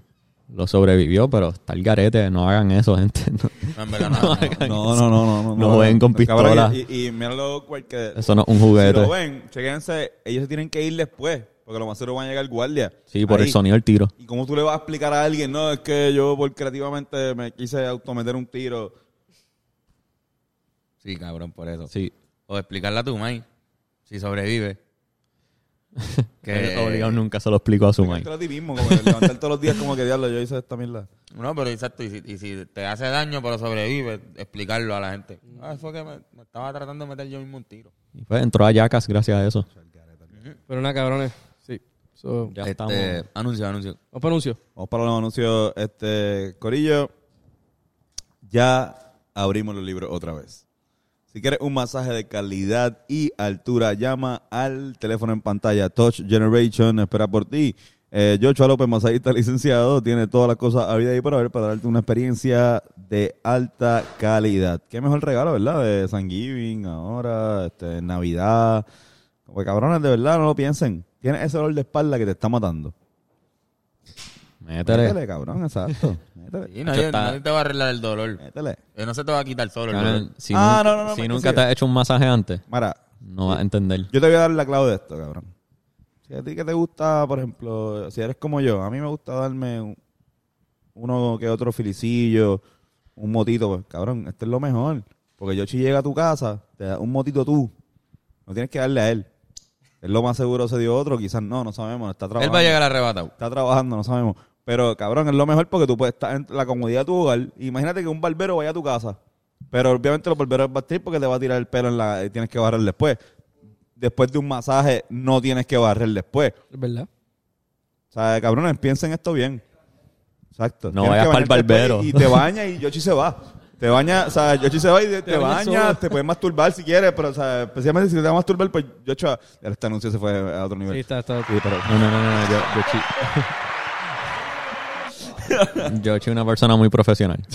Lo sobrevivió, pero está el garete. No hagan eso, gente. No. No, en verdad, no, no. No, no, no, no. Jueguen con Cabrón, pistola. Y, y, y míralo cualquier... Eso no es un Si juguete. lo ven, chequense, ellos se tienen que ir después, porque lo más seguro van a llegar guardia. Sí, por Ahí. el sonido del tiro. ¿Y cómo tú le vas a explicar a alguien? No, es que yo por creativamente me quise autometer un tiro. Sí, cabrón, por eso. Sí. O explicarle a tu mai si sobrevive. Él obligado nunca se lo explico a su madre. a ti mismo, como que levantar todos los días como que diablo, yo hice esta mierda. No, pero exacto, y si, y si te hace daño pero sobrevive, explicarlo a la gente. Ah, fue que me, me estaba tratando de meter yo mismo un tiro. Y pues entró a Yacas gracias a eso. Pero nada, cabrones. Sí. So, Ya Este, estamos. Anuncio, anuncio. Vamos para anuncio. Vamos para los anuncios. Este, Corillo, ya abrimos los libros otra vez. Si quieres un masaje de calidad y altura, llama al teléfono en pantalla Touch Generation, espera por ti. Eh, Joshua López, masajista licenciado, tiene todas las cosas a vida y por haber para darte una experiencia de alta calidad. Qué mejor regalo, ¿verdad? De Thanksgiving, ahora, este, Navidad. Como cabrones, de verdad, no lo piensen. Tienes ese dolor de espalda que te está matando. Métele. Métele, cabrón, exacto. Métele. Y nadie, está- nadie te va a arreglar el dolor. Métele. Eh, No se te va a quitar solo el Cabrón, dolor. Si, Ah, nu- no, no, no, si me- nunca sí. te has hecho un masaje antes, Mira, no vas a entender. yo te voy a dar la clave de esto, cabrón. Si a ti que te gusta, por ejemplo, si eres como yo, a mí me gusta darme un- uno que otro filicillo, un motito, pues, cabrón, este es lo mejor. Porque Yoshi llega a tu casa, te da un motito tú, no tienes que darle a él. Es lo más seguro se dio otro, quizás no, no sabemos, está Él trabajando. va a llegar arrebatado. Está trabajando, no sabemos. Pero, cabrón, es lo mejor porque tú puedes estar en la comodidad de tu hogar. Imagínate que un barbero vaya a tu casa. Pero obviamente los barberos van a tirar porque te va a tirar el pelo en la... y tienes que barrer después. Después de un masaje, no tienes que barrer después. Es verdad. O sea, cabrones, piensen esto bien. Exacto. No vayas bañarte después barbero. Y te baña y Yoshi se va. Te baña, o sea, Yoshi se va y te, te bañas baña, te puedes masturbar si quieres, pero, o sea, especialmente si te vas a masturbar, pues Yoshi, este anuncio se fue a otro nivel. Sí, está, está. Sí, pero- No, no, no, no, yo, yo Yo soy una persona muy profesional.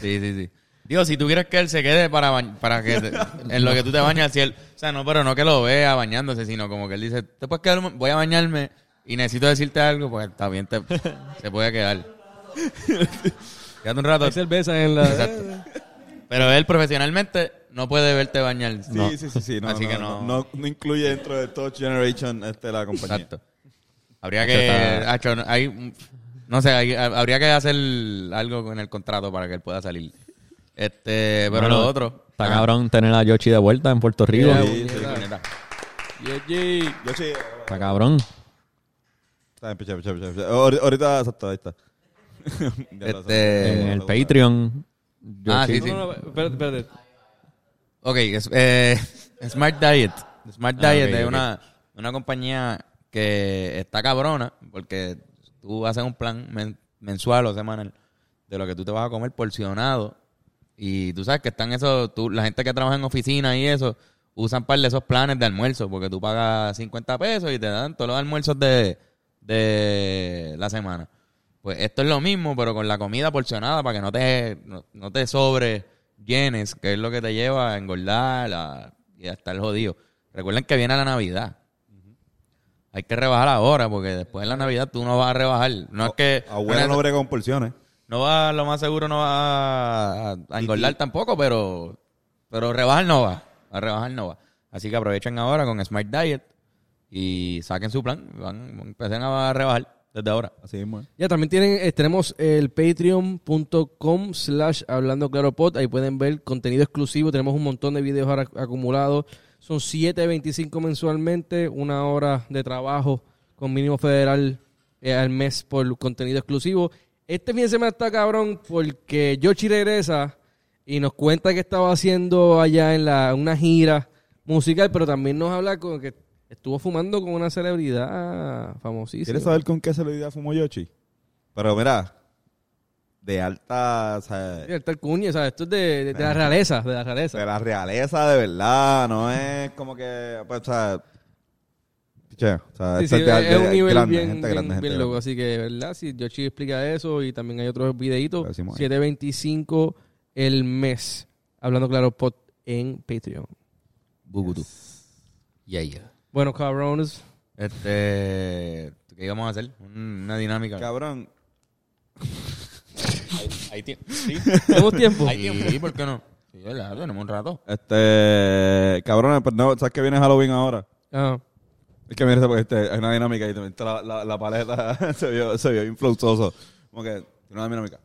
Sí, sí, sí. Digo, si tú quieres que él se quede para, para que te- en lo que tú te bañas, si él, o sea, no, pero no que lo vea bañándose, sino como que él dice, te puedes quedar, un- voy a bañarme y necesito decirte algo, pues está bien, te- se puede quedar. Quédate un rato. Hay cerveza en la... Exacto. Pero él profesionalmente no puede verte bañar. Sí, No. sí, sí, sí. No, Así no, que no, no. no, incluye dentro de Touch Generation este, la compañía. Exacto. Habría que, Está- Hacho, no- hay, no sé, hay- habría que hacer algo en el contrato para que él pueda salir. Este, pero Bueno, lo otro. Está Ah, cabrón tener a Yoshi de vuelta en Puerto Rico. Yeah, Sí, sí, puñeta. Yo sí. Está cabrón. Está bien, picha, picha, picha. Ahor- Ahorita, exacto, ahí está. Ya lo Este. En el Patreon. Ah, Yoshi- sí, no, no, espérate, espérate. Ok, es- eh, Smart Diet. Smart Ah, Diet ok, es ok. Una, una compañía que está cabrona porque tú haces un plan men- mensual o semanal de lo que tú te vas a comer porcionado y tú sabes que están esos, tú, la gente que trabaja en oficina y eso usan par de esos planes de almuerzo porque tú pagas 50 pesos y te dan todos los almuerzos de, de la semana. Pues esto es lo mismo, pero con la comida porcionada para que no te, no, no te sobre llenes, que es lo que te lleva a engordar y a estar jodido. Recuerden que viene la Navidad. Hay que rebajar ahora, porque después de la Navidad tú no vas a rebajar. No es que... Abuela no brega con porciones. No va, lo más seguro no va a, a engordar tampoco, pero, pero rebajar no va. A rebajar no va. Así que aprovechen ahora con Smart Diet y saquen su plan. Van, empiecen a rebajar desde ahora. Así mismo. ¿eh? Ya, también tienen, eh, tenemos el patreon.com slash hablando claro pod. Ahí pueden ver contenido exclusivo. Tenemos un montón de videos ahora acumulados. Son 7.25 mensualmente, una hora de trabajo con mínimo federal eh, al mes por contenido exclusivo. Este fin de semana está cabrón porque Yoshi regresa y nos cuenta que estaba haciendo allá en la, una gira musical, pero también nos habla con que estuvo fumando con una celebridad famosísima. ¿Quieres saber con qué celebridad fumó Yoshi? Pero mira, de alta, o sea, el cuño, o sea, esto es de, de- de la realeza, de la realeza. de la realeza de verdad, no es como que, pues, o sea, piche, o sea, Sí, sí, es, de- es de- un nivel grande, bien, gente bien- bien loco. Así que, ¿verdad? Si Yoshi explica eso y también hay otros videitos, Lo decimos ahí. 7.25 el mes. Hablando claro, pod en Patreon. Bugutu. Yeah, yeah. Bueno, cabrones. Este, ¿qué íbamos a hacer? Un- Una dinámica. Cabrón, Hay tiempo. Sí, ¿Tenemos tiempo? hay tiempo. Sí, ¿por qué no? Sí, ¿verdad? Tenemos un rato. este, cabrones, pues no, ¿sabes que viene Halloween ahora? Ah, Es que mira, porque este, hay una dinámica y también la, la, la paleta se vio, se vio influxoso. Como que tiene una dinámica.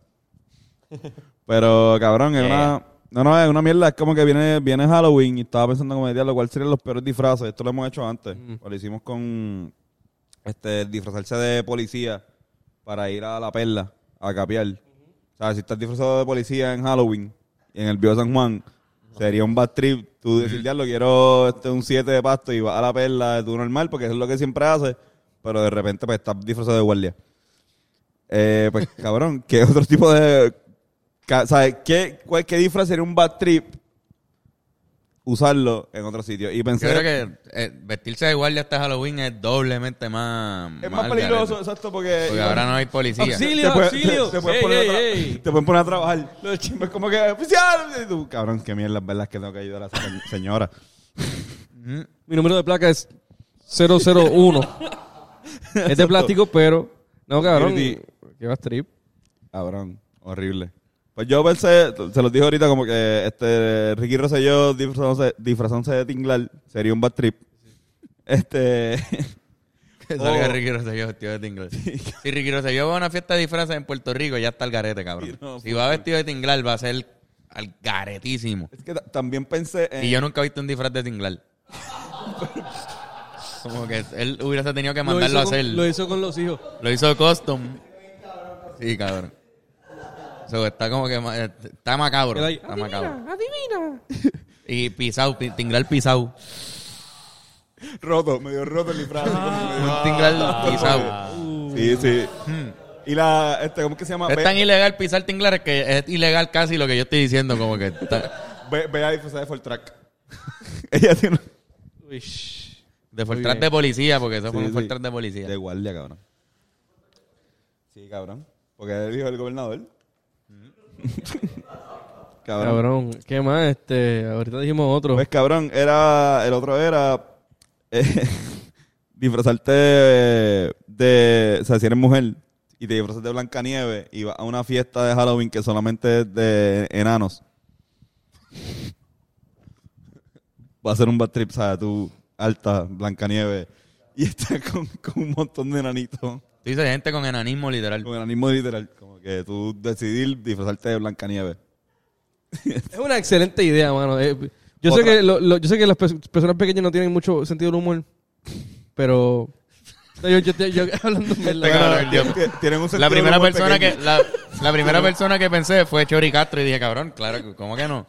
Pero, cabrón, es una, No, no, es una mierda. Es como que viene, viene Halloween y estaba pensando como diablo, cuál serían los peores disfraces. Esto lo hemos hecho antes. Lo hicimos con este disfrazarse de policía para ir a la perla a capiar. O sea, si estás disfrazado de policía en Halloween y en el Bio San Juan, sería un bad trip. Tú decir, diablo, quiero este, un 7 de pasto y vas a la perla de tu normal porque eso es lo que siempre haces. Pero de repente pues estás disfrazado de guardia. Eh, pues cabrón, ¿qué otro tipo de... ¿Sabes? ¿Qué, cuál- ¿Qué disfraz sería un bad trip? Usarlo en otro sitio. Y pensé... Yo creo que eh, vestirse de guardia hasta Halloween es doblemente más... es más peligroso, garete. exacto, porque... Porque ahora no hay policía. Auxilio, te puede- auxilio. te- te pueden Ey, poner a ey, tra- ey. te pueden poner a trabajar. Es como que, oficial, y tú, cabrón, qué mierda, verdad que tengo que ayudar a esa se- señora. Mi número de placa es 001. es de plástico, pero... No, cabrón. Security. ¿Qué va a trip? Cabrón, horrible. Pues yo pensé, se los dije ahorita como que este Ricky Rosselló disfrazándose, disfrazándose de Tinglar sería un bad trip. Este, Que salga Oh. Ricky Rosselló vestido de tinglar. Si Ricky Rosselló va a una fiesta de disfraces en Puerto Rico, ya está el garete, cabrón. Sí, no, si va vestido de tinglar, va a ser al garetísimo. es que ta- también pensé en... Y yo nunca he visto un disfraz de tinglar. Como que él hubiese tenido que mandarlo a con, hacer. lo hizo con los hijos. Lo hizo custom. Sí, cabrón. So, está como que... Está macabro. Él ahí, Está macabro. adivina. Y pisado, pi- tinglar pisado. roto, medio roto el disfraz. medio- Un tinglar pisado. Sí, sí. Y la, este, ¿cómo es que se llama? Es tan ilegal pisar tinglares que es ilegal casi lo que yo estoy diciendo. Como que... está- Ve, ve a disfrazar de full track. Ella tiene... Uy. De bien. de policía, porque eso fue Sí, un sí. Fortran de policía. De guardia, cabrón. Sí, cabrón. Porque dijo el gobernador. cabrón. Cabrón. ¿Qué más? Este, ahorita dijimos otro. Pues cabrón, era. El otro era. eh, disfrazarte de, de- O sea, si eres mujer y te disfrazas de Blancanieves y vas a una fiesta de Halloween que solamente es de enanos. Va a ser un bad trip, ¿sabes? Tú, alta, Blancanieves. Y estás con, con un montón de enanitos. Tú dices gente con enanismo literal. Con enanismo literal. Como que tú decidir disfrazarte de Blancanieves. Es una excelente idea, mano. Eh, yo, sé que lo- lo- yo sé que las pe- personas pequeñas no tienen mucho sentido del humor, pero... No, Yo, yo, yo- yo- hablando La sentido primera persona que la, la primera persona que pensé fue Chori Castro y dije, cabrón, claro, que- ¿cómo que no?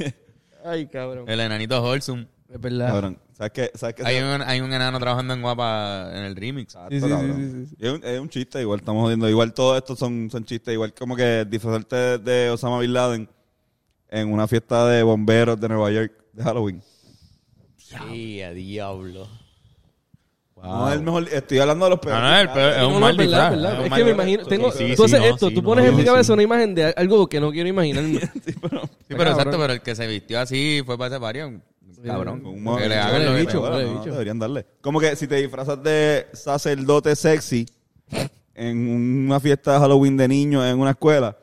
Ay, cabrón. El enanito Holsum. Es verdad. Cabrón. ¿Sabes qué? ¿Sabes qué? Hay un, hay un enano trabajando en Guapa en el remix. Exacto, Sí, sí, sí, sí, sí. Es, un, es un chiste, igual estamos jodiendo. Igual todos estos son, son chistes. Igual como que disfrazarte de, Osama Bin Laden en una fiesta de bomberos de Nueva York de Halloween. Sí, a diablo. No es el mejor. Estoy hablando de los peores. No, no, el peor- es un no, mal es verdad, verdad. es un Es mal que me imagino, tengo, Sí, tú sí, haces no, esto, sí, tú no, pones en mi sí. cabeza una imagen de algo que no quiero imaginarme. Sí, pero- Sí, pero exacto, pero el que se vistió así fue para ese varios. Cabrón. que le hagan lo que bicho, te- huele no, bicho. deberían darle. Como que si te disfrazas de sacerdote sexy en una fiesta de Halloween de niños en una escuela.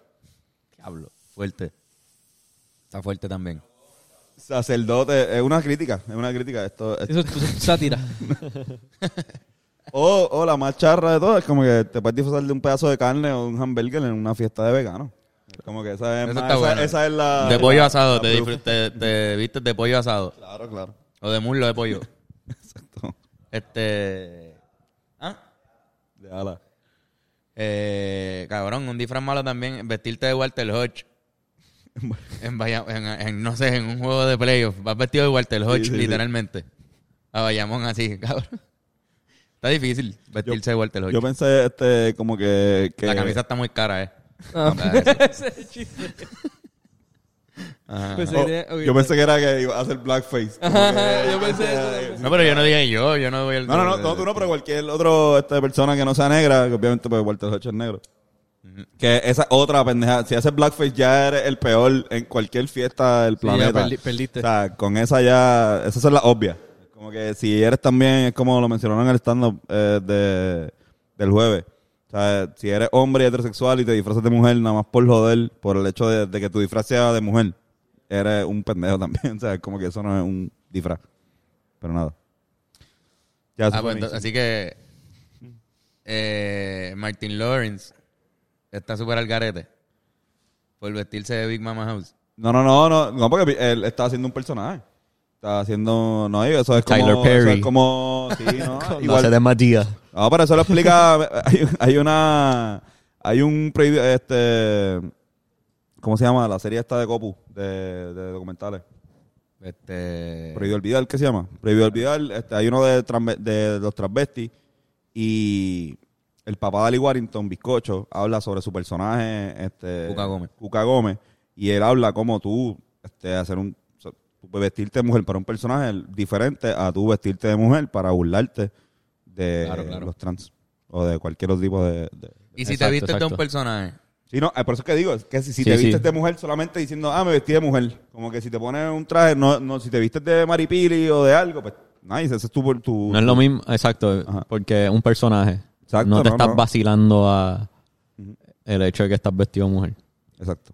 Diablo. Fuerte. Está fuerte también. Sacerdote, es una crítica, es una crítica. Esto, esto- Eso es tu sátira. O, o la más charra de todo es como que te puedes disfrazar de un pedazo de carne o un hamburger en una fiesta de vegano. Como que esa es, Eso más- está esa, bueno. esa es la... De pollo la- asado. la Te, proof. disfr- te, te vistes de pollo asado. Claro, claro. O de muslo de pollo. Exacto. Este. ¿Ah? De ala. Eh, cabrón, un disfraz malo también. Vestirte de Walter Hodge. En, Vaya- en, en, no sé, en un juego de playoff. Vas vestido de Walter Hodge, Sí, sí, sí. literalmente. A Bayamón así, cabrón. Está difícil vestirse de Walter Hodge. Yo pensé este como que... que La camisa está muy cara, eh. Ah, chiste. Ajá. Oh, ok. yo pensé que era que iba a hacer blackface. Como Ajá, que- yo pensé eso. No, pero yo no dije yo, yo no voy al... No, no, no, no, tú no, pero cualquier otra esta persona que no sea negra, que obviamente pues Walter Hodge es negro. Que esa otra pendeja, si haces blackface ya eres el peor en cualquier fiesta del Sí, ya planeta. perdi- perdiste. O sea, con esa ya, esas son las obvias. Como que si eres también, es como lo mencionaron en el stand-up eh, de, del jueves. O sea, si eres hombre y heterosexual y te disfrazas de mujer nada más por joder, por el hecho de, de que tu disfraz sea de mujer, eres un pendejo también. O sea, como que eso no es un disfraz. Pero nada. Ya, Ah, pues, entonces, así que eh, Martin Lawrence está súper al garete por vestirse de Big Mama House. No, no, no, no, no, porque él está haciendo un personaje. Está haciendo, no, eso es como, Tyler Perry. eso es como, sí, no, Igual. de Matías. No, pero eso lo explica, hay, hay una, hay un, este, ¿cómo se llama? La serie esta de Copu, de, de documentales. Este. Prohibido olvidar, ¿qué se llama? Prohibido olvidar, este, hay uno de los transvestis y el papá de Ali Warrington, Bizcocho, habla sobre su personaje, este, Cuca Gómez. Cuca Gómez, y él habla como tú, este, hacer un, vestirte de mujer para un personaje diferente a tú vestirte de mujer para burlarte de Claro, claro. los trans o de cualquier otro tipo de... de- Y si te Exacto, vistes de un personaje. Sí, no, eh, por eso es que digo, es que si, si Sí, te sí. vistes de mujer solamente diciendo, ah, me vestí de mujer, como que si te pones un traje, no, no si te vistes de maripili o de algo, pues, nice, ese es tu... tu No es lo mismo, exacto, Ajá. porque es un personaje. Exacto, no te no, estás no. vacilando a el hecho de que estás vestido de mujer. Exacto.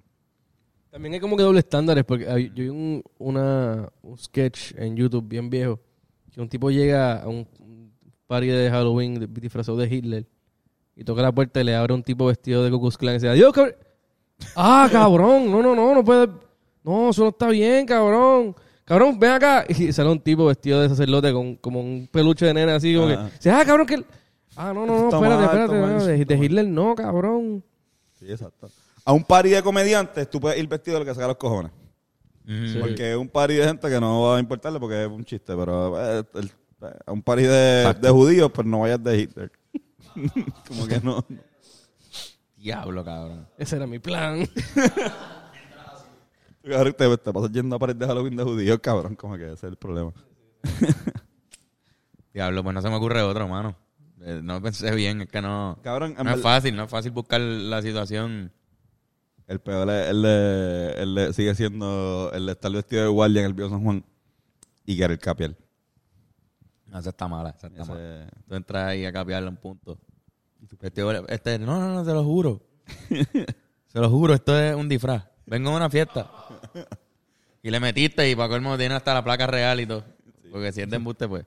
También hay como que doble estándares, porque hay- yo vi un, una, un sketch en YouTube bien viejo, que un tipo llega a un, un party de Halloween de- disfrazado de Hitler y toca la puerta y le abre un tipo vestido de Ku Klux Klan y dice, adiós, cabrón. Ah, cabrón, no, no, no, no puede. No, eso no está bien, cabrón. Cabrón, ven acá. Y sale un tipo vestido de sacerdote con como un peluche de nena así, como Ajá. que, dice, ah, cabrón, que... Ah, no, no, no, Está espérate, mal, espérate, está mal, no, de, está de mal. Hitler no, cabrón. Sí, exacto. A un party de comediantes tú puedes ir vestido de lo que saca los cojones. Ujú. Porque es un party de gente que no va a importarle porque es un chiste, pero eh, el- a un party de, de judíos, pues no vayas de Hitler. como que no. Diablo, cabrón. Ese era mi plan. Te, te pasas yendo a party de Halloween de judíos, cabrón, como que ese es el problema. Diablo, pues no se me ocurre otro, mano. Eh, no pensé bien, es que no. Cabrón, en No es verdad- fácil, no es fácil buscar la situación. El peor es el de, el de- sigue siendo el de estar vestido de guardia en el Bio San Juan y que era el capial. No, esa está mala, esa está Ese- mala. Tú entras ahí a capiarle un punto. Este, este, no, no, no, te lo juro. Se lo juro, esto es un disfraz. Vengo a una fiesta. Y le metiste y para colmo tiene hasta la placa real y todo. Porque si es de embuste, pues.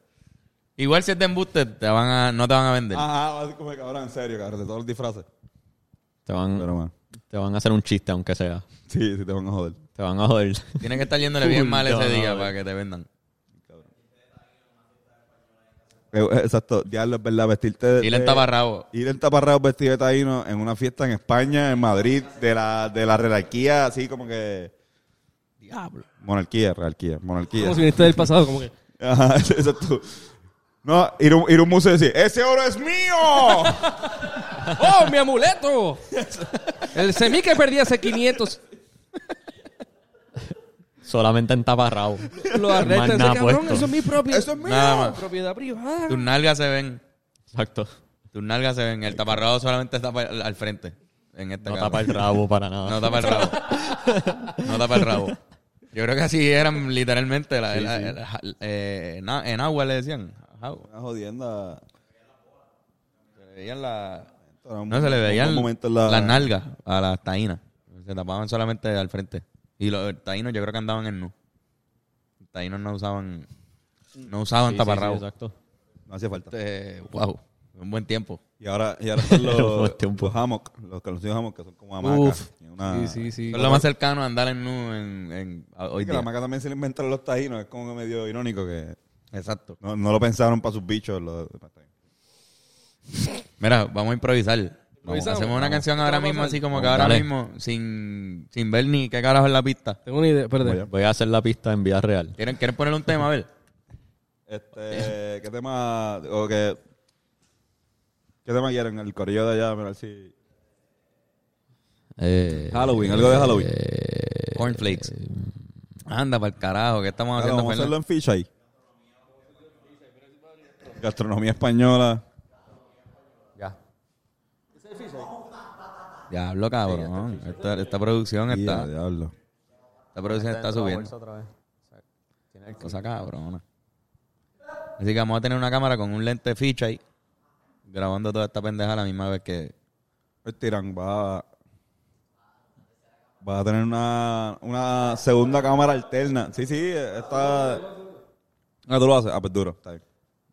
Igual si es de embuste, te van a, no te van a vender. Ajá, así como que cabrón, en serio, cabrón, de todos los disfraces. Te van, Pero man, te van a hacer un chiste, aunque sea. sí, sí te van a joder. Te van a joder. Tienes que estar yéndole bien mal ese día para que te vendan. Eh, eh, Exacto, diablo, es verdad, vestirte de... Ir en de- taparrabo. Ir en taparrabo vestido de taíno en una fiesta en España, en Madrid, de la, de la así como que... Diablo. Monarquía, redarquía, monarquía. Como si viniste del pasado, como que... Ajá, exacto. No, ir a un, ir a un museo y decir, ¡ese oro es mío! ¡Oh, mi amuleto! El semí que perdí hace 500. Solamente en taparrabo. Lo arrestan. Ese cabrón, puesto. eso es mi propiedad. ¡Eso es mío! Nada más. Propiedad privada. Tus nalgas se ven. Exacto. Tus nalgas se ven. El taparrabo solamente está al al frente. En este No caso. tapa el rabo para nada. No tapa el rabo. No tapa el rabo. Yo creo que así eran literalmente. La, la- la- eh, na- en agua le decían. Una jodienda. Se le veían la- Un- No, se le veían la- las nalgas a las taínas. Se tapaban solamente al frente. Y los taínos yo creo que andaban en nu. Los taínos no usaban... No usaban Sí, sí, taparrabo. sí, exacto. No hacía falta. Este, wow. Un buen tiempo. Y ahora, y ahora están los, los hammock, los conocidos hammock, que son como hamacas. Una- Sí, sí, sí. Es lo más cercano a andar en nu en, en- a- hoy Que la hamaca también se le inventaron los taínos, es como medio irónico que Exacto. no, no lo pensaron para sus bichos. Los, Mira, vamos a improvisar. Vamos, hacemos una canción ¿Qué ahora mismo, así como que ahora dale. mismo, sin, sin ver ni qué carajo es la pista. Tengo una idea. Espérate. Voy a- Voy a hacer la pista en vida real. ¿Quieren, ¿Quieren poner un tema? A ver. Este, ¿qué tema, o qué, qué tema quieren? El corillo de allá, a ver si... Eh, Halloween, algo de Halloween. eh, Cornflakes. Anda, para el carajo. ¿Qué estamos Claro, haciendo, vamos a hacerlo Fernan? en fish ahí. Gastronomía española. Diablo, cabrón. Esta, esta producción está... diablo. Esta producción está subiendo. Cosa cabrona. Así que vamos a tener una cámara con un lente fisheye grabando toda esta pendeja a la misma vez que... El tirán va, va a tener una, una segunda cámara alterna. Sí, sí, está... Ah, tú lo haces. Ah, pues duro. Está bien.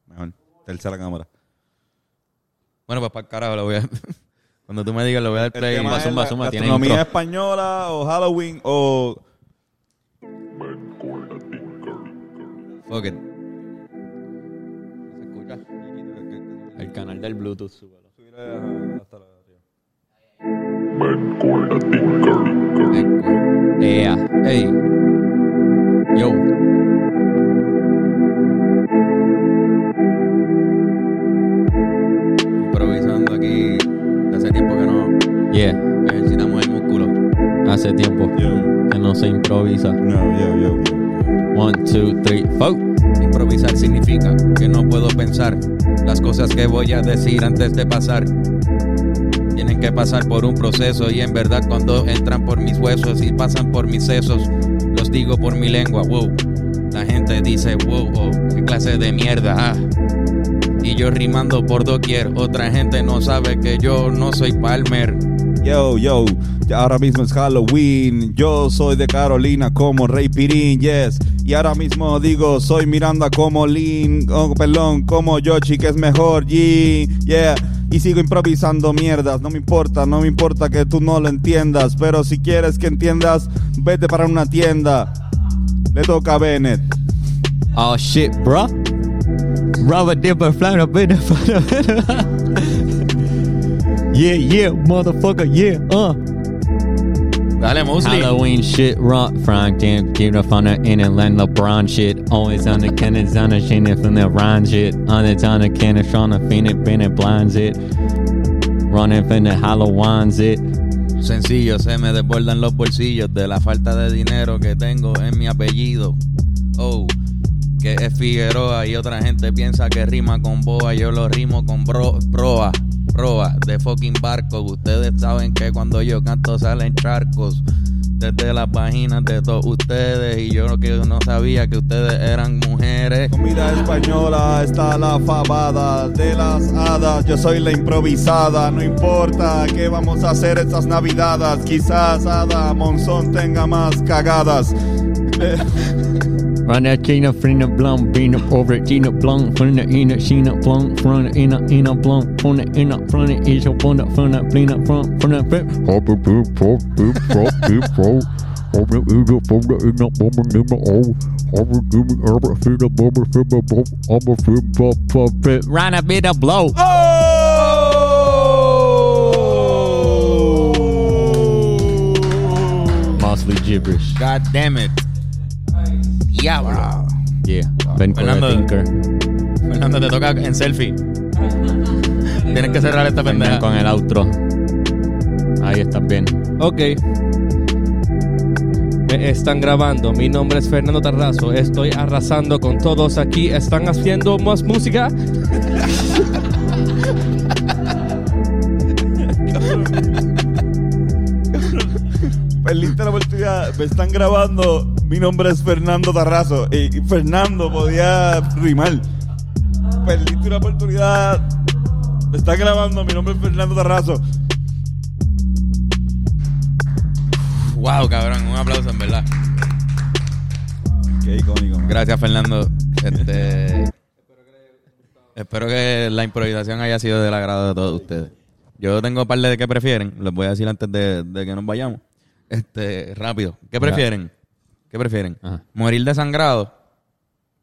Mejor. Tercera cámara. Bueno, pues para el carajo lo voy a... Cuando tú me digas, lo voy a dar play. Zumba, zumba, zumba. Gastronomía española o Halloween o... Fuck it. ¿Se escucha? El canal del Bluetooth, súbelo. hasta la arriba. Yeah. Yo. Tiempo que no Yeah. ejercitamos el músculo. Hace tiempo que no se improvisa. No, yo, yo, yo. One, two, three, four. Improvisar significa que no puedo pensar las cosas que voy a decir antes de pasar. Tienen que pasar por un proceso y en verdad cuando entran por mis huesos y pasan por mis sesos, los digo por mi lengua, wow. La gente dice, wow, oh, qué clase de mierda, ah. Y yo rimando por doquier, otra gente no sabe que yo no soy Palmer. Yo, yo, ya ahora mismo es Halloween. Yo soy de Carolina como Rey Pirín, yes. Y ahora mismo digo, soy Miranda como Lin, oh, perdón, como Yoshi, que es mejor, G, yeah. Y sigo improvisando mierdas, no me importa, no me importa que tú no lo entiendas. Pero si quieres que entiendas, vete para una tienda. Le toca a Bennett. Oh shit, bro. Rubber dipper, flounder, bitter, Yeah, yeah, motherfucker, yeah, uh. Dale, Mosley. Halloween shit, rock, Frank, damn, keep up on the inland LeBron shit. Always on the Kenneth, on the shit, from the Ron shit. On the on the Kenneth, on the Phoenix, Bennett, blinds it. Running from the Halloween's it. Sencillo, se me desbordan los bolsillos de la falta de dinero que tengo en mi apellido. Oh, que es Figueroa y otra gente piensa que rima con boa. Yo lo rimo con bro, proa, proa de fucking barco. Ustedes saben que cuando yo canto salen charcos desde las vaginas de todos ustedes. Y yo que no sabía que ustedes eran mujeres. Comida española está la fabada de las hadas. Yo soy la improvisada. No importa qué vamos a hacer estas navidades. Quizás Ada Monzón tenga más cagadas. Run that chain up, in the blunt, up over it, chain up blunt, from the inner, chain up blunt, from the inner, inner blunt, from the inner, from the is up on the from the clean up front, from the flip. Hop a boop, hop, boop, hop, boop, hop. Hop the inner, from the inner, from the inner, oh. Hop a boop, hop a flip, hop a flip, hop a flip, hop a flip, hop a flip. Run a bit of blow. Oh! Mostly gibberish. God damn it. Diablo. Yeah. Ben con Fernando. Tinker. Fernando, te toca en selfie. Tienes que cerrar esta pendeja. con el outro. Ahí estás bien. Ok. Me están grabando. Mi nombre es Fernando Tarrazo. Estoy arrasando con todos aquí. ¿Están haciendo más música? Perdiste la oportunidad. Me están grabando. Mi nombre es Fernando Tarrazo. Y, y Fernando podía rimar. Perdiste una oportunidad. Me están grabando. Mi nombre es Fernando Tarrazo. Wow, cabrón, un aplauso en verdad. Qué icónico. man. Gracias, Fernando. Este, espero que la improvisación haya sido del agrado de todos ustedes. Yo tengo un par de que prefieren. Les voy a decir antes de, de que nos vayamos. Este, rápido. ¿Qué prefieren? ¿Qué prefieren? Ajá. ¿Morir desangrado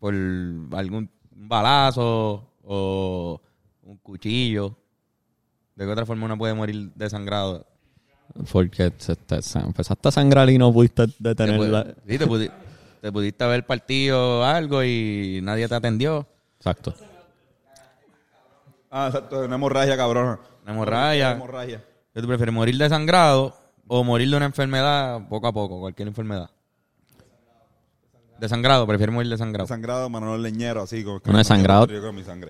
por algún balazo o un cuchillo? ¿De qué otra forma uno puede morir desangrado? Porque se te- se- empezaste a sangrar y no pudiste Te, detenerla. sí, te, pudi- te pudiste haber partido algo y nadie te atendió. Exacto. Ah, exacto. Una hemorragia, cabrón. Una hemorragia. Una hemorragia. ¿Qué tú prefieres, morir desangrado o morir de una enfermedad poco a poco, cualquier enfermedad? Desangrado, prefiero morir desangrado. Sangrado, Manolo Leñero, así. Como Bueno, desangrado.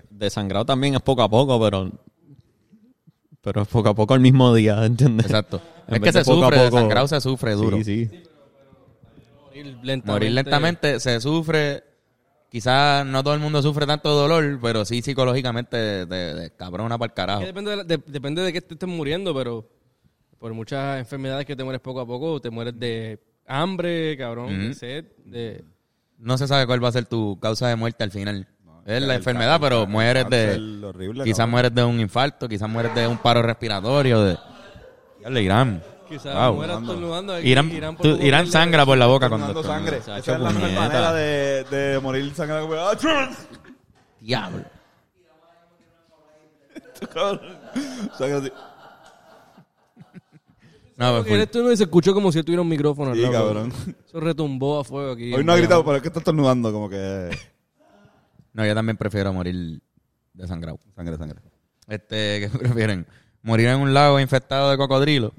Desangrado también es poco a poco, pero. Pero es poco a poco el mismo día, ¿entiendes? Exacto. En es que de se poco sufre, poco- desangrado se sufre duro. Sí, sí. Morir lentamente. Morir lentamente se sufre. Quizás no todo el mundo sufre tanto dolor, pero sí psicológicamente te, te cabrona para el carajo. Que depende, de, la- de- depende de qué te estés muriendo, pero por muchas enfermedades que te mueres poco a poco, te mueres de hambre, cabrón, de sed, de... No se sabe cuál va a ser tu causa de muerte al final. es la enfermedad, cáncer, pero mueres de... horrible, quizás cabrón. mueres de un infarto, quizás mueres de un paro respiratorio, de... Diablo, Irán. Quizás Wow. muera estornudando. aquí, Irán, tú- Irán sangra por la boca cuando sangre. Esa es la mejor manera de, de morir sangre. Diablo. Sangre así. No, pues, se escuchó como si tuviera un micrófono. al Sí, lado. cabrón. Eso retumbó a fuego aquí. Hoy no ha gritado, pero es que está estornudando como que... no, yo también prefiero morir desangrado. Sangre, sangre. Este, ¿qué prefieren? ¿Morir en un lago infectado de cocodrilo?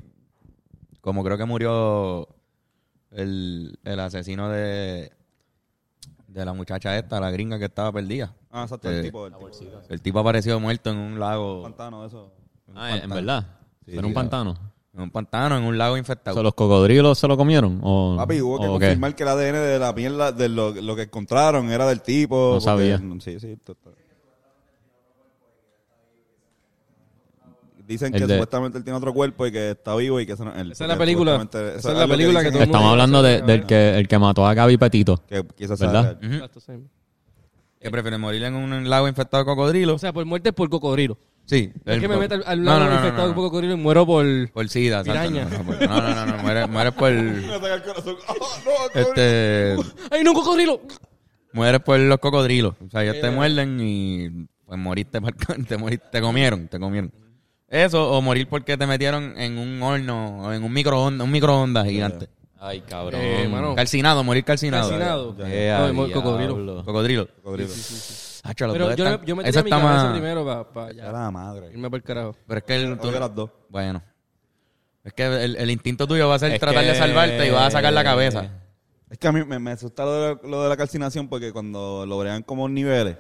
Como creo que murió el, el asesino de, de la muchacha esta, la gringa que estaba perdida. Ah, exacto, Eh, el tipo. El tipo. El tipo apareció muerto en un lago, Pantano, eso. Ah, en verdad. Sí, Era un pantano. En un pantano, en un lago O infectado. sea, ¿Los cocodrilos se lo comieron? ¿O, Papi, hubo que o qué? confirmar que el ADN de la mierda, de lo, lo que encontraron, era del tipo. No porque- sabía. Sí, sí. to- to- Dicen El que de- supuestamente él tiene otro cuerpo y que está vivo y que eso no él. Esa es la película. Esa es la película que dicen todo el mundo- Estamos hablando de- del que, el que mató a Gaby Petito. Que quizás sea ¿Verdad? ¿Qué prefieren? ¿Morir en un lago infectado de cocodrilo? O sea, por muerte por cocodrilo. Sí. Es el que me meto al, lado no, no, no, infectado no. por cocodrilo y muero por... Por sida. Piraña. No, no, no, no, no, no, mueres, mueres por... Me ataca el corazón. ¡Ah, no, Este... ¡Ay, no, un cocodrilo! Mueres por los cocodrilos. O sea, ellos te muerden y pues moriste, por- te moriste, te comieron, te comieron. Eso, o morir porque te metieron en un horno, o en un microondas, un microondas gigante. Ay, cabrón. Eh. Calcinado, morir calcinado. Calcinado. Eh, No, cocodrilo. Cocodrilo. Cocodrilo. Los Pero yo, están- yo me ese tiré mi cabeza más- primero para Ya la madre. irme para el carajo. Pero es que el, tú- Odio las dos. bueno. Es que el, el instinto tuyo va a ser Es tratar de que- salvarte y vas a sacar la cabeza. Es que a mí me, me asusta lo de, la, lo de la calcinación porque cuando lo bregan como niveles,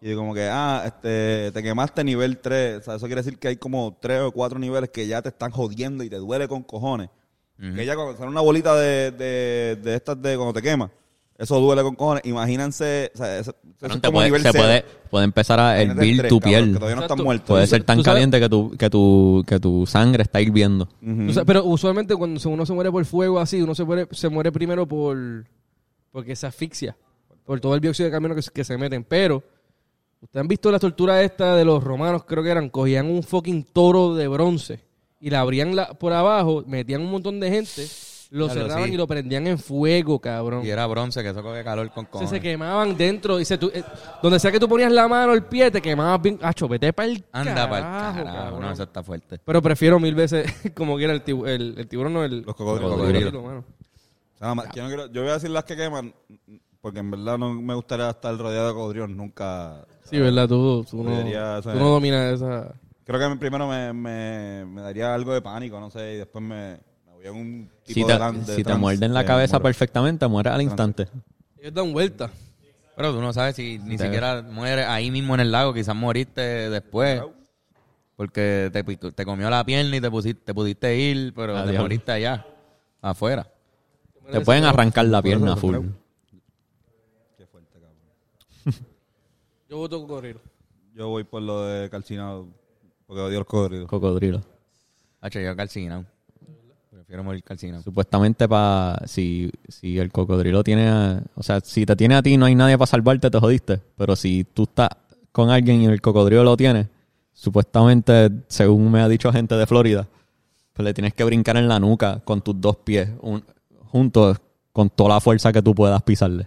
y como que, ah, este, te quemaste nivel 3, o sea, eso quiere decir que hay como 3 o 4 niveles que ya te están jodiendo y te duele con cojones. Que ya cuando sale una bolita de, de, de estas de cuando te quema, eso duele con cojones. Imagínense, o sea, eso, eso Cabrón, es te como puede, nivel se cero. puede, puede empezar a Imagínate el hervir tres, tu cabrón, piel. Que todavía no están Exacto. muertos. Puede ser tan tú sabes- caliente que tu, que, tu, que tu sangre está hirviendo. Ujú. O sea, pero usualmente cuando se- uno se muere por fuego así, uno se muere, se muere primero por porque se asfixia, por todo el dióxido de carbono que, se- que se meten. Pero, ¿ustedes han visto la tortura esta de los romanos? Creo que eran, cogían un fucking toro de bronce y la abrían la- por abajo, metían un montón de gente, lo cerraban sí. y lo prendían en fuego, cabrón. Y era bronce, que eso coge calor con Se, cojones. se quemaban dentro y se, tú- eh, donde sea que tú ponías la mano, el pie, te quemabas bien. Acho, vete para el Anda para el carajo, carajo. cabrón. No, eso está fuerte. Pero prefiero mil veces como quiera el, tibu- el, el tiburón, no el Los cocodrilos. Cocodrilo. mano. O sea, ma- yo, no quiero- yo voy a decir las que queman, porque en verdad no me gustaría estar rodeado de cocodrilos nunca. Sí, ¿verdad? Tú, tú, no, Debería, o sea, tú no dominas esa... Creo que primero me, me, me daría algo de pánico, no sé, y después me, un tipo Si te, de si te muerden la cabeza muero. perfectamente, mueres al instante. Ellos dan vuelta. Pero tú no sabes si ni Te- siquiera mueres ahí mismo en el lago, quizás moriste después. Porque te, te comió la pierna y te, pusiste, te pudiste ir, pero te moriste allá, afuera. Te pueden arrancar la pierna full. Qué fuerte, cabrón. Yo voto cocodrilo. Yo voy por lo de calcinado, porque odio los cocodrilos. Cocodrilo. Hacho, yo calcinado. Prefiero morir. Supuestamente para si, si el cocodrilo tiene, o sea, si te tiene a ti no hay nadie para salvarte, te jodiste. Pero si tú estás con alguien y el cocodrilo lo tiene, supuestamente, según me ha dicho gente de Florida, pues le tienes que brincar en la nuca con tus dos pies un- juntos con toda la fuerza que tú puedas pisarle.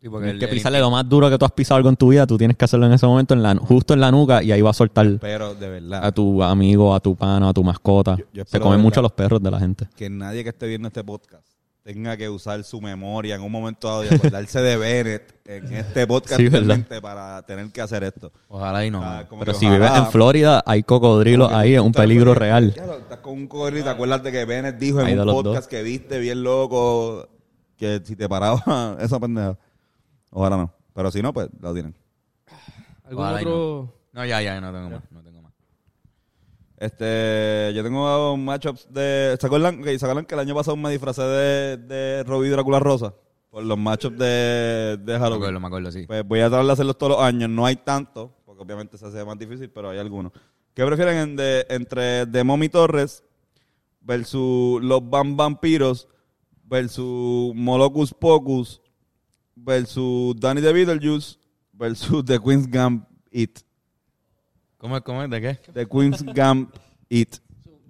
Sí, porque Tienes el- que el pisarle lo más duro que tú has pisado algo en tu vida, tú tienes que hacerlo en ese momento en la, justo en la nuca y ahí va a soltar Pero de verdad, a tu amigo, a tu pana, a tu mascota. Yo- yo Se comen mucho los perros de la gente. que nadie que esté viendo este podcast tenga que usar su memoria en un momento dado y acordarse de Bennett en este podcast Sí, para tener que hacer esto. Ojalá y no. Como Pero si ojalá- vives en Florida, hay cocodrilos ahí, es un peligro real. Ya, estás con un cocodrilo y te acuerdas de que Bennett dijo en un podcast que viste bien loco que si te paraba esa pendeja. Ojalá no. Pero si no, pues lo tienen. ¿Algún Ojalá y otro...? No, ya, ya, no tengo más. No tengo más. Este, yo tengo matchups de. ¿Se acuerdan? Ok, ¿Se acuerdan que el año pasado me disfracé de, de Robbie Drácula Rosa? Por los matchups de, de Me acuerdo, me acuerdo, sí. Pues voy a tratar de hacerlos todos los años. No hay tanto, porque obviamente se hace más difícil, pero hay algunos. ¿Qué prefieren en de- entre The Mommy Torres versus los Bam Vampiros versus Molocus Pocus versus Danny the Beetlejuice versus The Queen's Gambit? ¿Cómo es? ¿Cómo es? ¿De qué? The Queen's Gambit.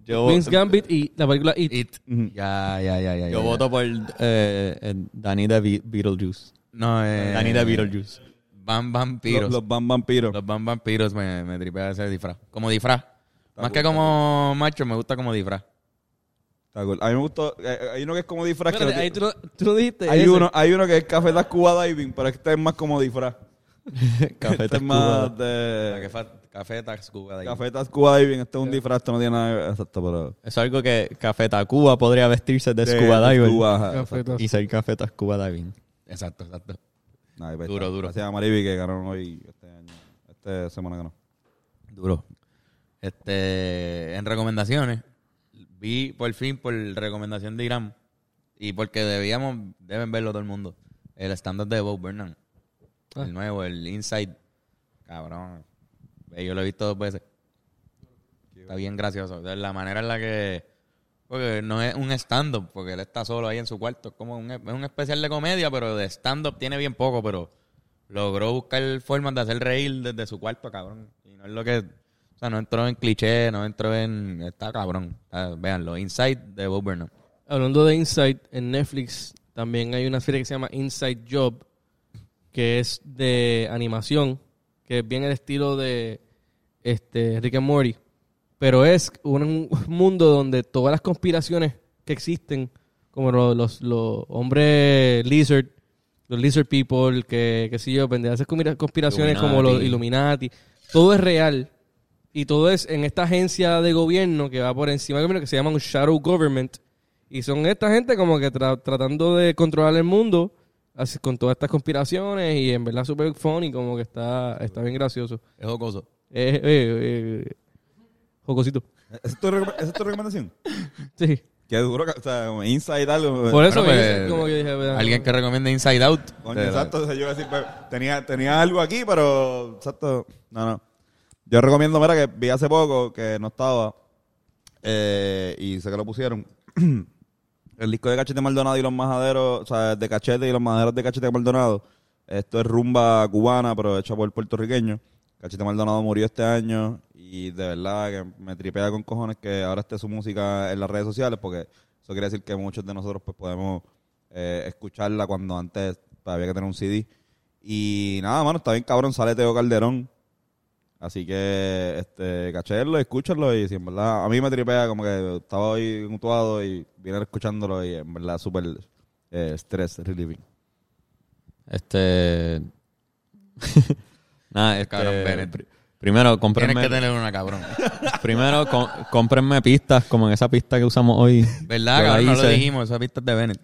Yo, Queen's Gambit y la película It. It. Ujú. Ya, ya, ya, ya. yo ya, voto ya. por eh, eh, Danny de Be- Beetlejuice. No, eh. Danny de Beetlejuice. Van Los, vampiros. los Van Vampiros. Los Van Vampiros me, me tripea ese disfraz. Como disfraz. Más que como macho, me gusta como disfraz. Está cool. A mí me gustó. eh, Hay uno que es como disfraz. que Espérate, ahí tú, no- tú no dijiste hay, ese. uno, hay uno que es Café Tacuba Diving, pero este es más como disfraz. Café este es más de. Café, café Tacuba de ahí. Café Tacuba Diving. Este es un disfraz, esto no tiene nada que ver. Exacto, pero. Es algo que Café Tacuba podría vestirse de, scuba de diver scuba, ajá, exacto. Y ser Café Tacuba diving. Exacto, exacto. Nah, pues, Duro, está. duro. Gracias a Mariby que ganaron hoy este año. Esta semana ganó. Duro. Este, en recomendaciones, vi por fin por recomendación de Irán y porque debíamos, deben verlo todo el mundo, el stand-up de Bob Burnham. Ah. El nuevo, el Inside. Cabrón. Yo lo he visto dos veces. Está bien gracioso. La manera en la que... Porque no es un stand-up, porque él está solo ahí en su cuarto. Es como un, es un especial de comedia, pero de stand-up tiene bien poco, pero logró buscar formas de hacer reír desde su cuarto, cabrón. Y no es lo que... O sea, no entró en cliché, no entró en... Está cabrón. Está- véanlo. Inside de Bob Burnham. Hablando de Inside, en Netflix también hay una serie que se llama Inside Job, que es de animación, que es bien el estilo de este, Rick and Morty. Pero es un, un mundo donde todas las conspiraciones que existen, como lo- los, los hombres lizard, los lizard people, que, que sé yo, pendejas esas conspiraciones como los. Illuminati, todo es real. Y todo es en esta agencia de gobierno que va por encima del gobierno que se llama un shadow government. Y son esta gente como que tra- tratando de controlar el mundo así, con todas estas conspiraciones y en verdad super funny, como que está, está bien gracioso. Es jocoso. Eh, eh, eh, jocosito. ¿Esa es tu, recom- esa es tu recomendación? Sí. Qué duro, que- o sea, como Inside algo. Por eso Bueno, me pues, dice, como que dije, "Vea, Alguien que recomiende Inside Out. Coño, exacto. o sea, yo iba a decir, pues, tenía, tenía algo aquí, pero exacto. No, no. Yo recomiendo, mira, que vi hace poco que no estaba eh, y sé que lo pusieron. El disco de Cachete Maldonado y los Majaderos, o sea, de Cachete y los Majaderos de Cachete Maldonado. Esto es rumba cubana, pero hecha por puertorriqueño. Cachete Maldonado murió este año y de verdad que me tripea con cojones que ahora esté su música en las redes sociales porque eso quiere decir que muchos de nosotros pues podemos eh, escucharla cuando antes había que tener un CD. Y nada, mano, está bien cabrón, sale Teo Calderón. Así que, este, cachélo, escúchenlo y si en verdad, a mí me tripea como que estaba hoy mutuado y vine escuchándolo y en verdad súper eh, stress relieving. Este. Nada, este. Cabrón, Bennett. pri- primero, Tienes cómprenme. que tener una cabrón. Primero, com- cómprenme pistas como en esa pista que usamos hoy. ¿Verdad, cabrón? No lo dijimos. Esa pista es de Bennett.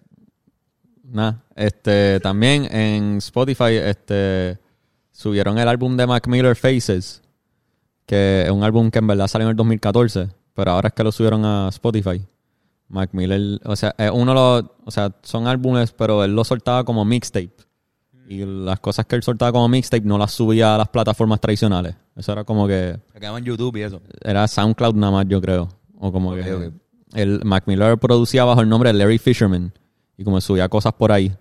Nada, este, también en Spotify, este, subieron el álbum de Mac Miller Faces, que es un álbum que en verdad salió en el 2014, pero ahora es que lo subieron a Spotify. Mac Miller, o sea, es uno los, o sea, son álbumes, pero él lo soltaba como mixtape. Y las cosas que él soltaba como mixtape no las subía a las plataformas tradicionales. Eso era como que Se quedaba en YouTube y eso. era SoundCloud nada más, yo creo. O como que ok. el Mac Miller producía bajo el nombre de Larry Fisherman y como subía cosas por ahí.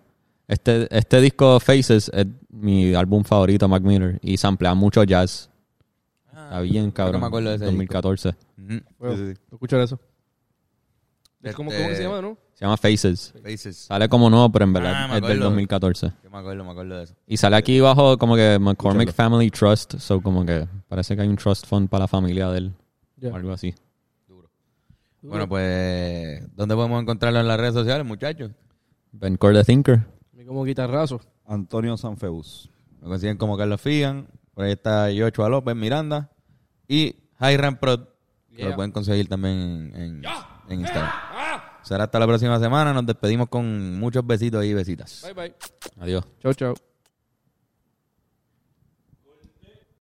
Este, este disco Faces es mi álbum favorito, Mac Miller, y samplea mucho jazz. Está bien, cabrón. me acuerdo de ese 2014. Ujú. bueno, Sí, sí, sí. escuchar eso. Es como, Este, ¿Cómo que se llama, no? Se llama Faces. Faces. Sale como nuevo, pero en Ah, verdad me es del acuerdo. 2014. Yo me acuerdo, me acuerdo de eso. Y sale aquí bajo como que McCormick Escúchalo. Family Trust. So como que parece que hay un trust fund para la familia de él. Ya. O algo así. Bueno, pues, ¿dónde podemos encontrarlo en las redes sociales, muchachos? Ben Core the Thinker. A como guitarrazo. Antonio Sanfeus. Me consiguen como Carlos Figan. Por ahí está Joshua López Miranda. Y Hiram Prod. Que Yeah. lo pueden conseguir también en, en, en Instagram. Será hasta la próxima semana. Nos despedimos con muchos besitos y besitas. Bye, bye. Adiós. Chau, chau.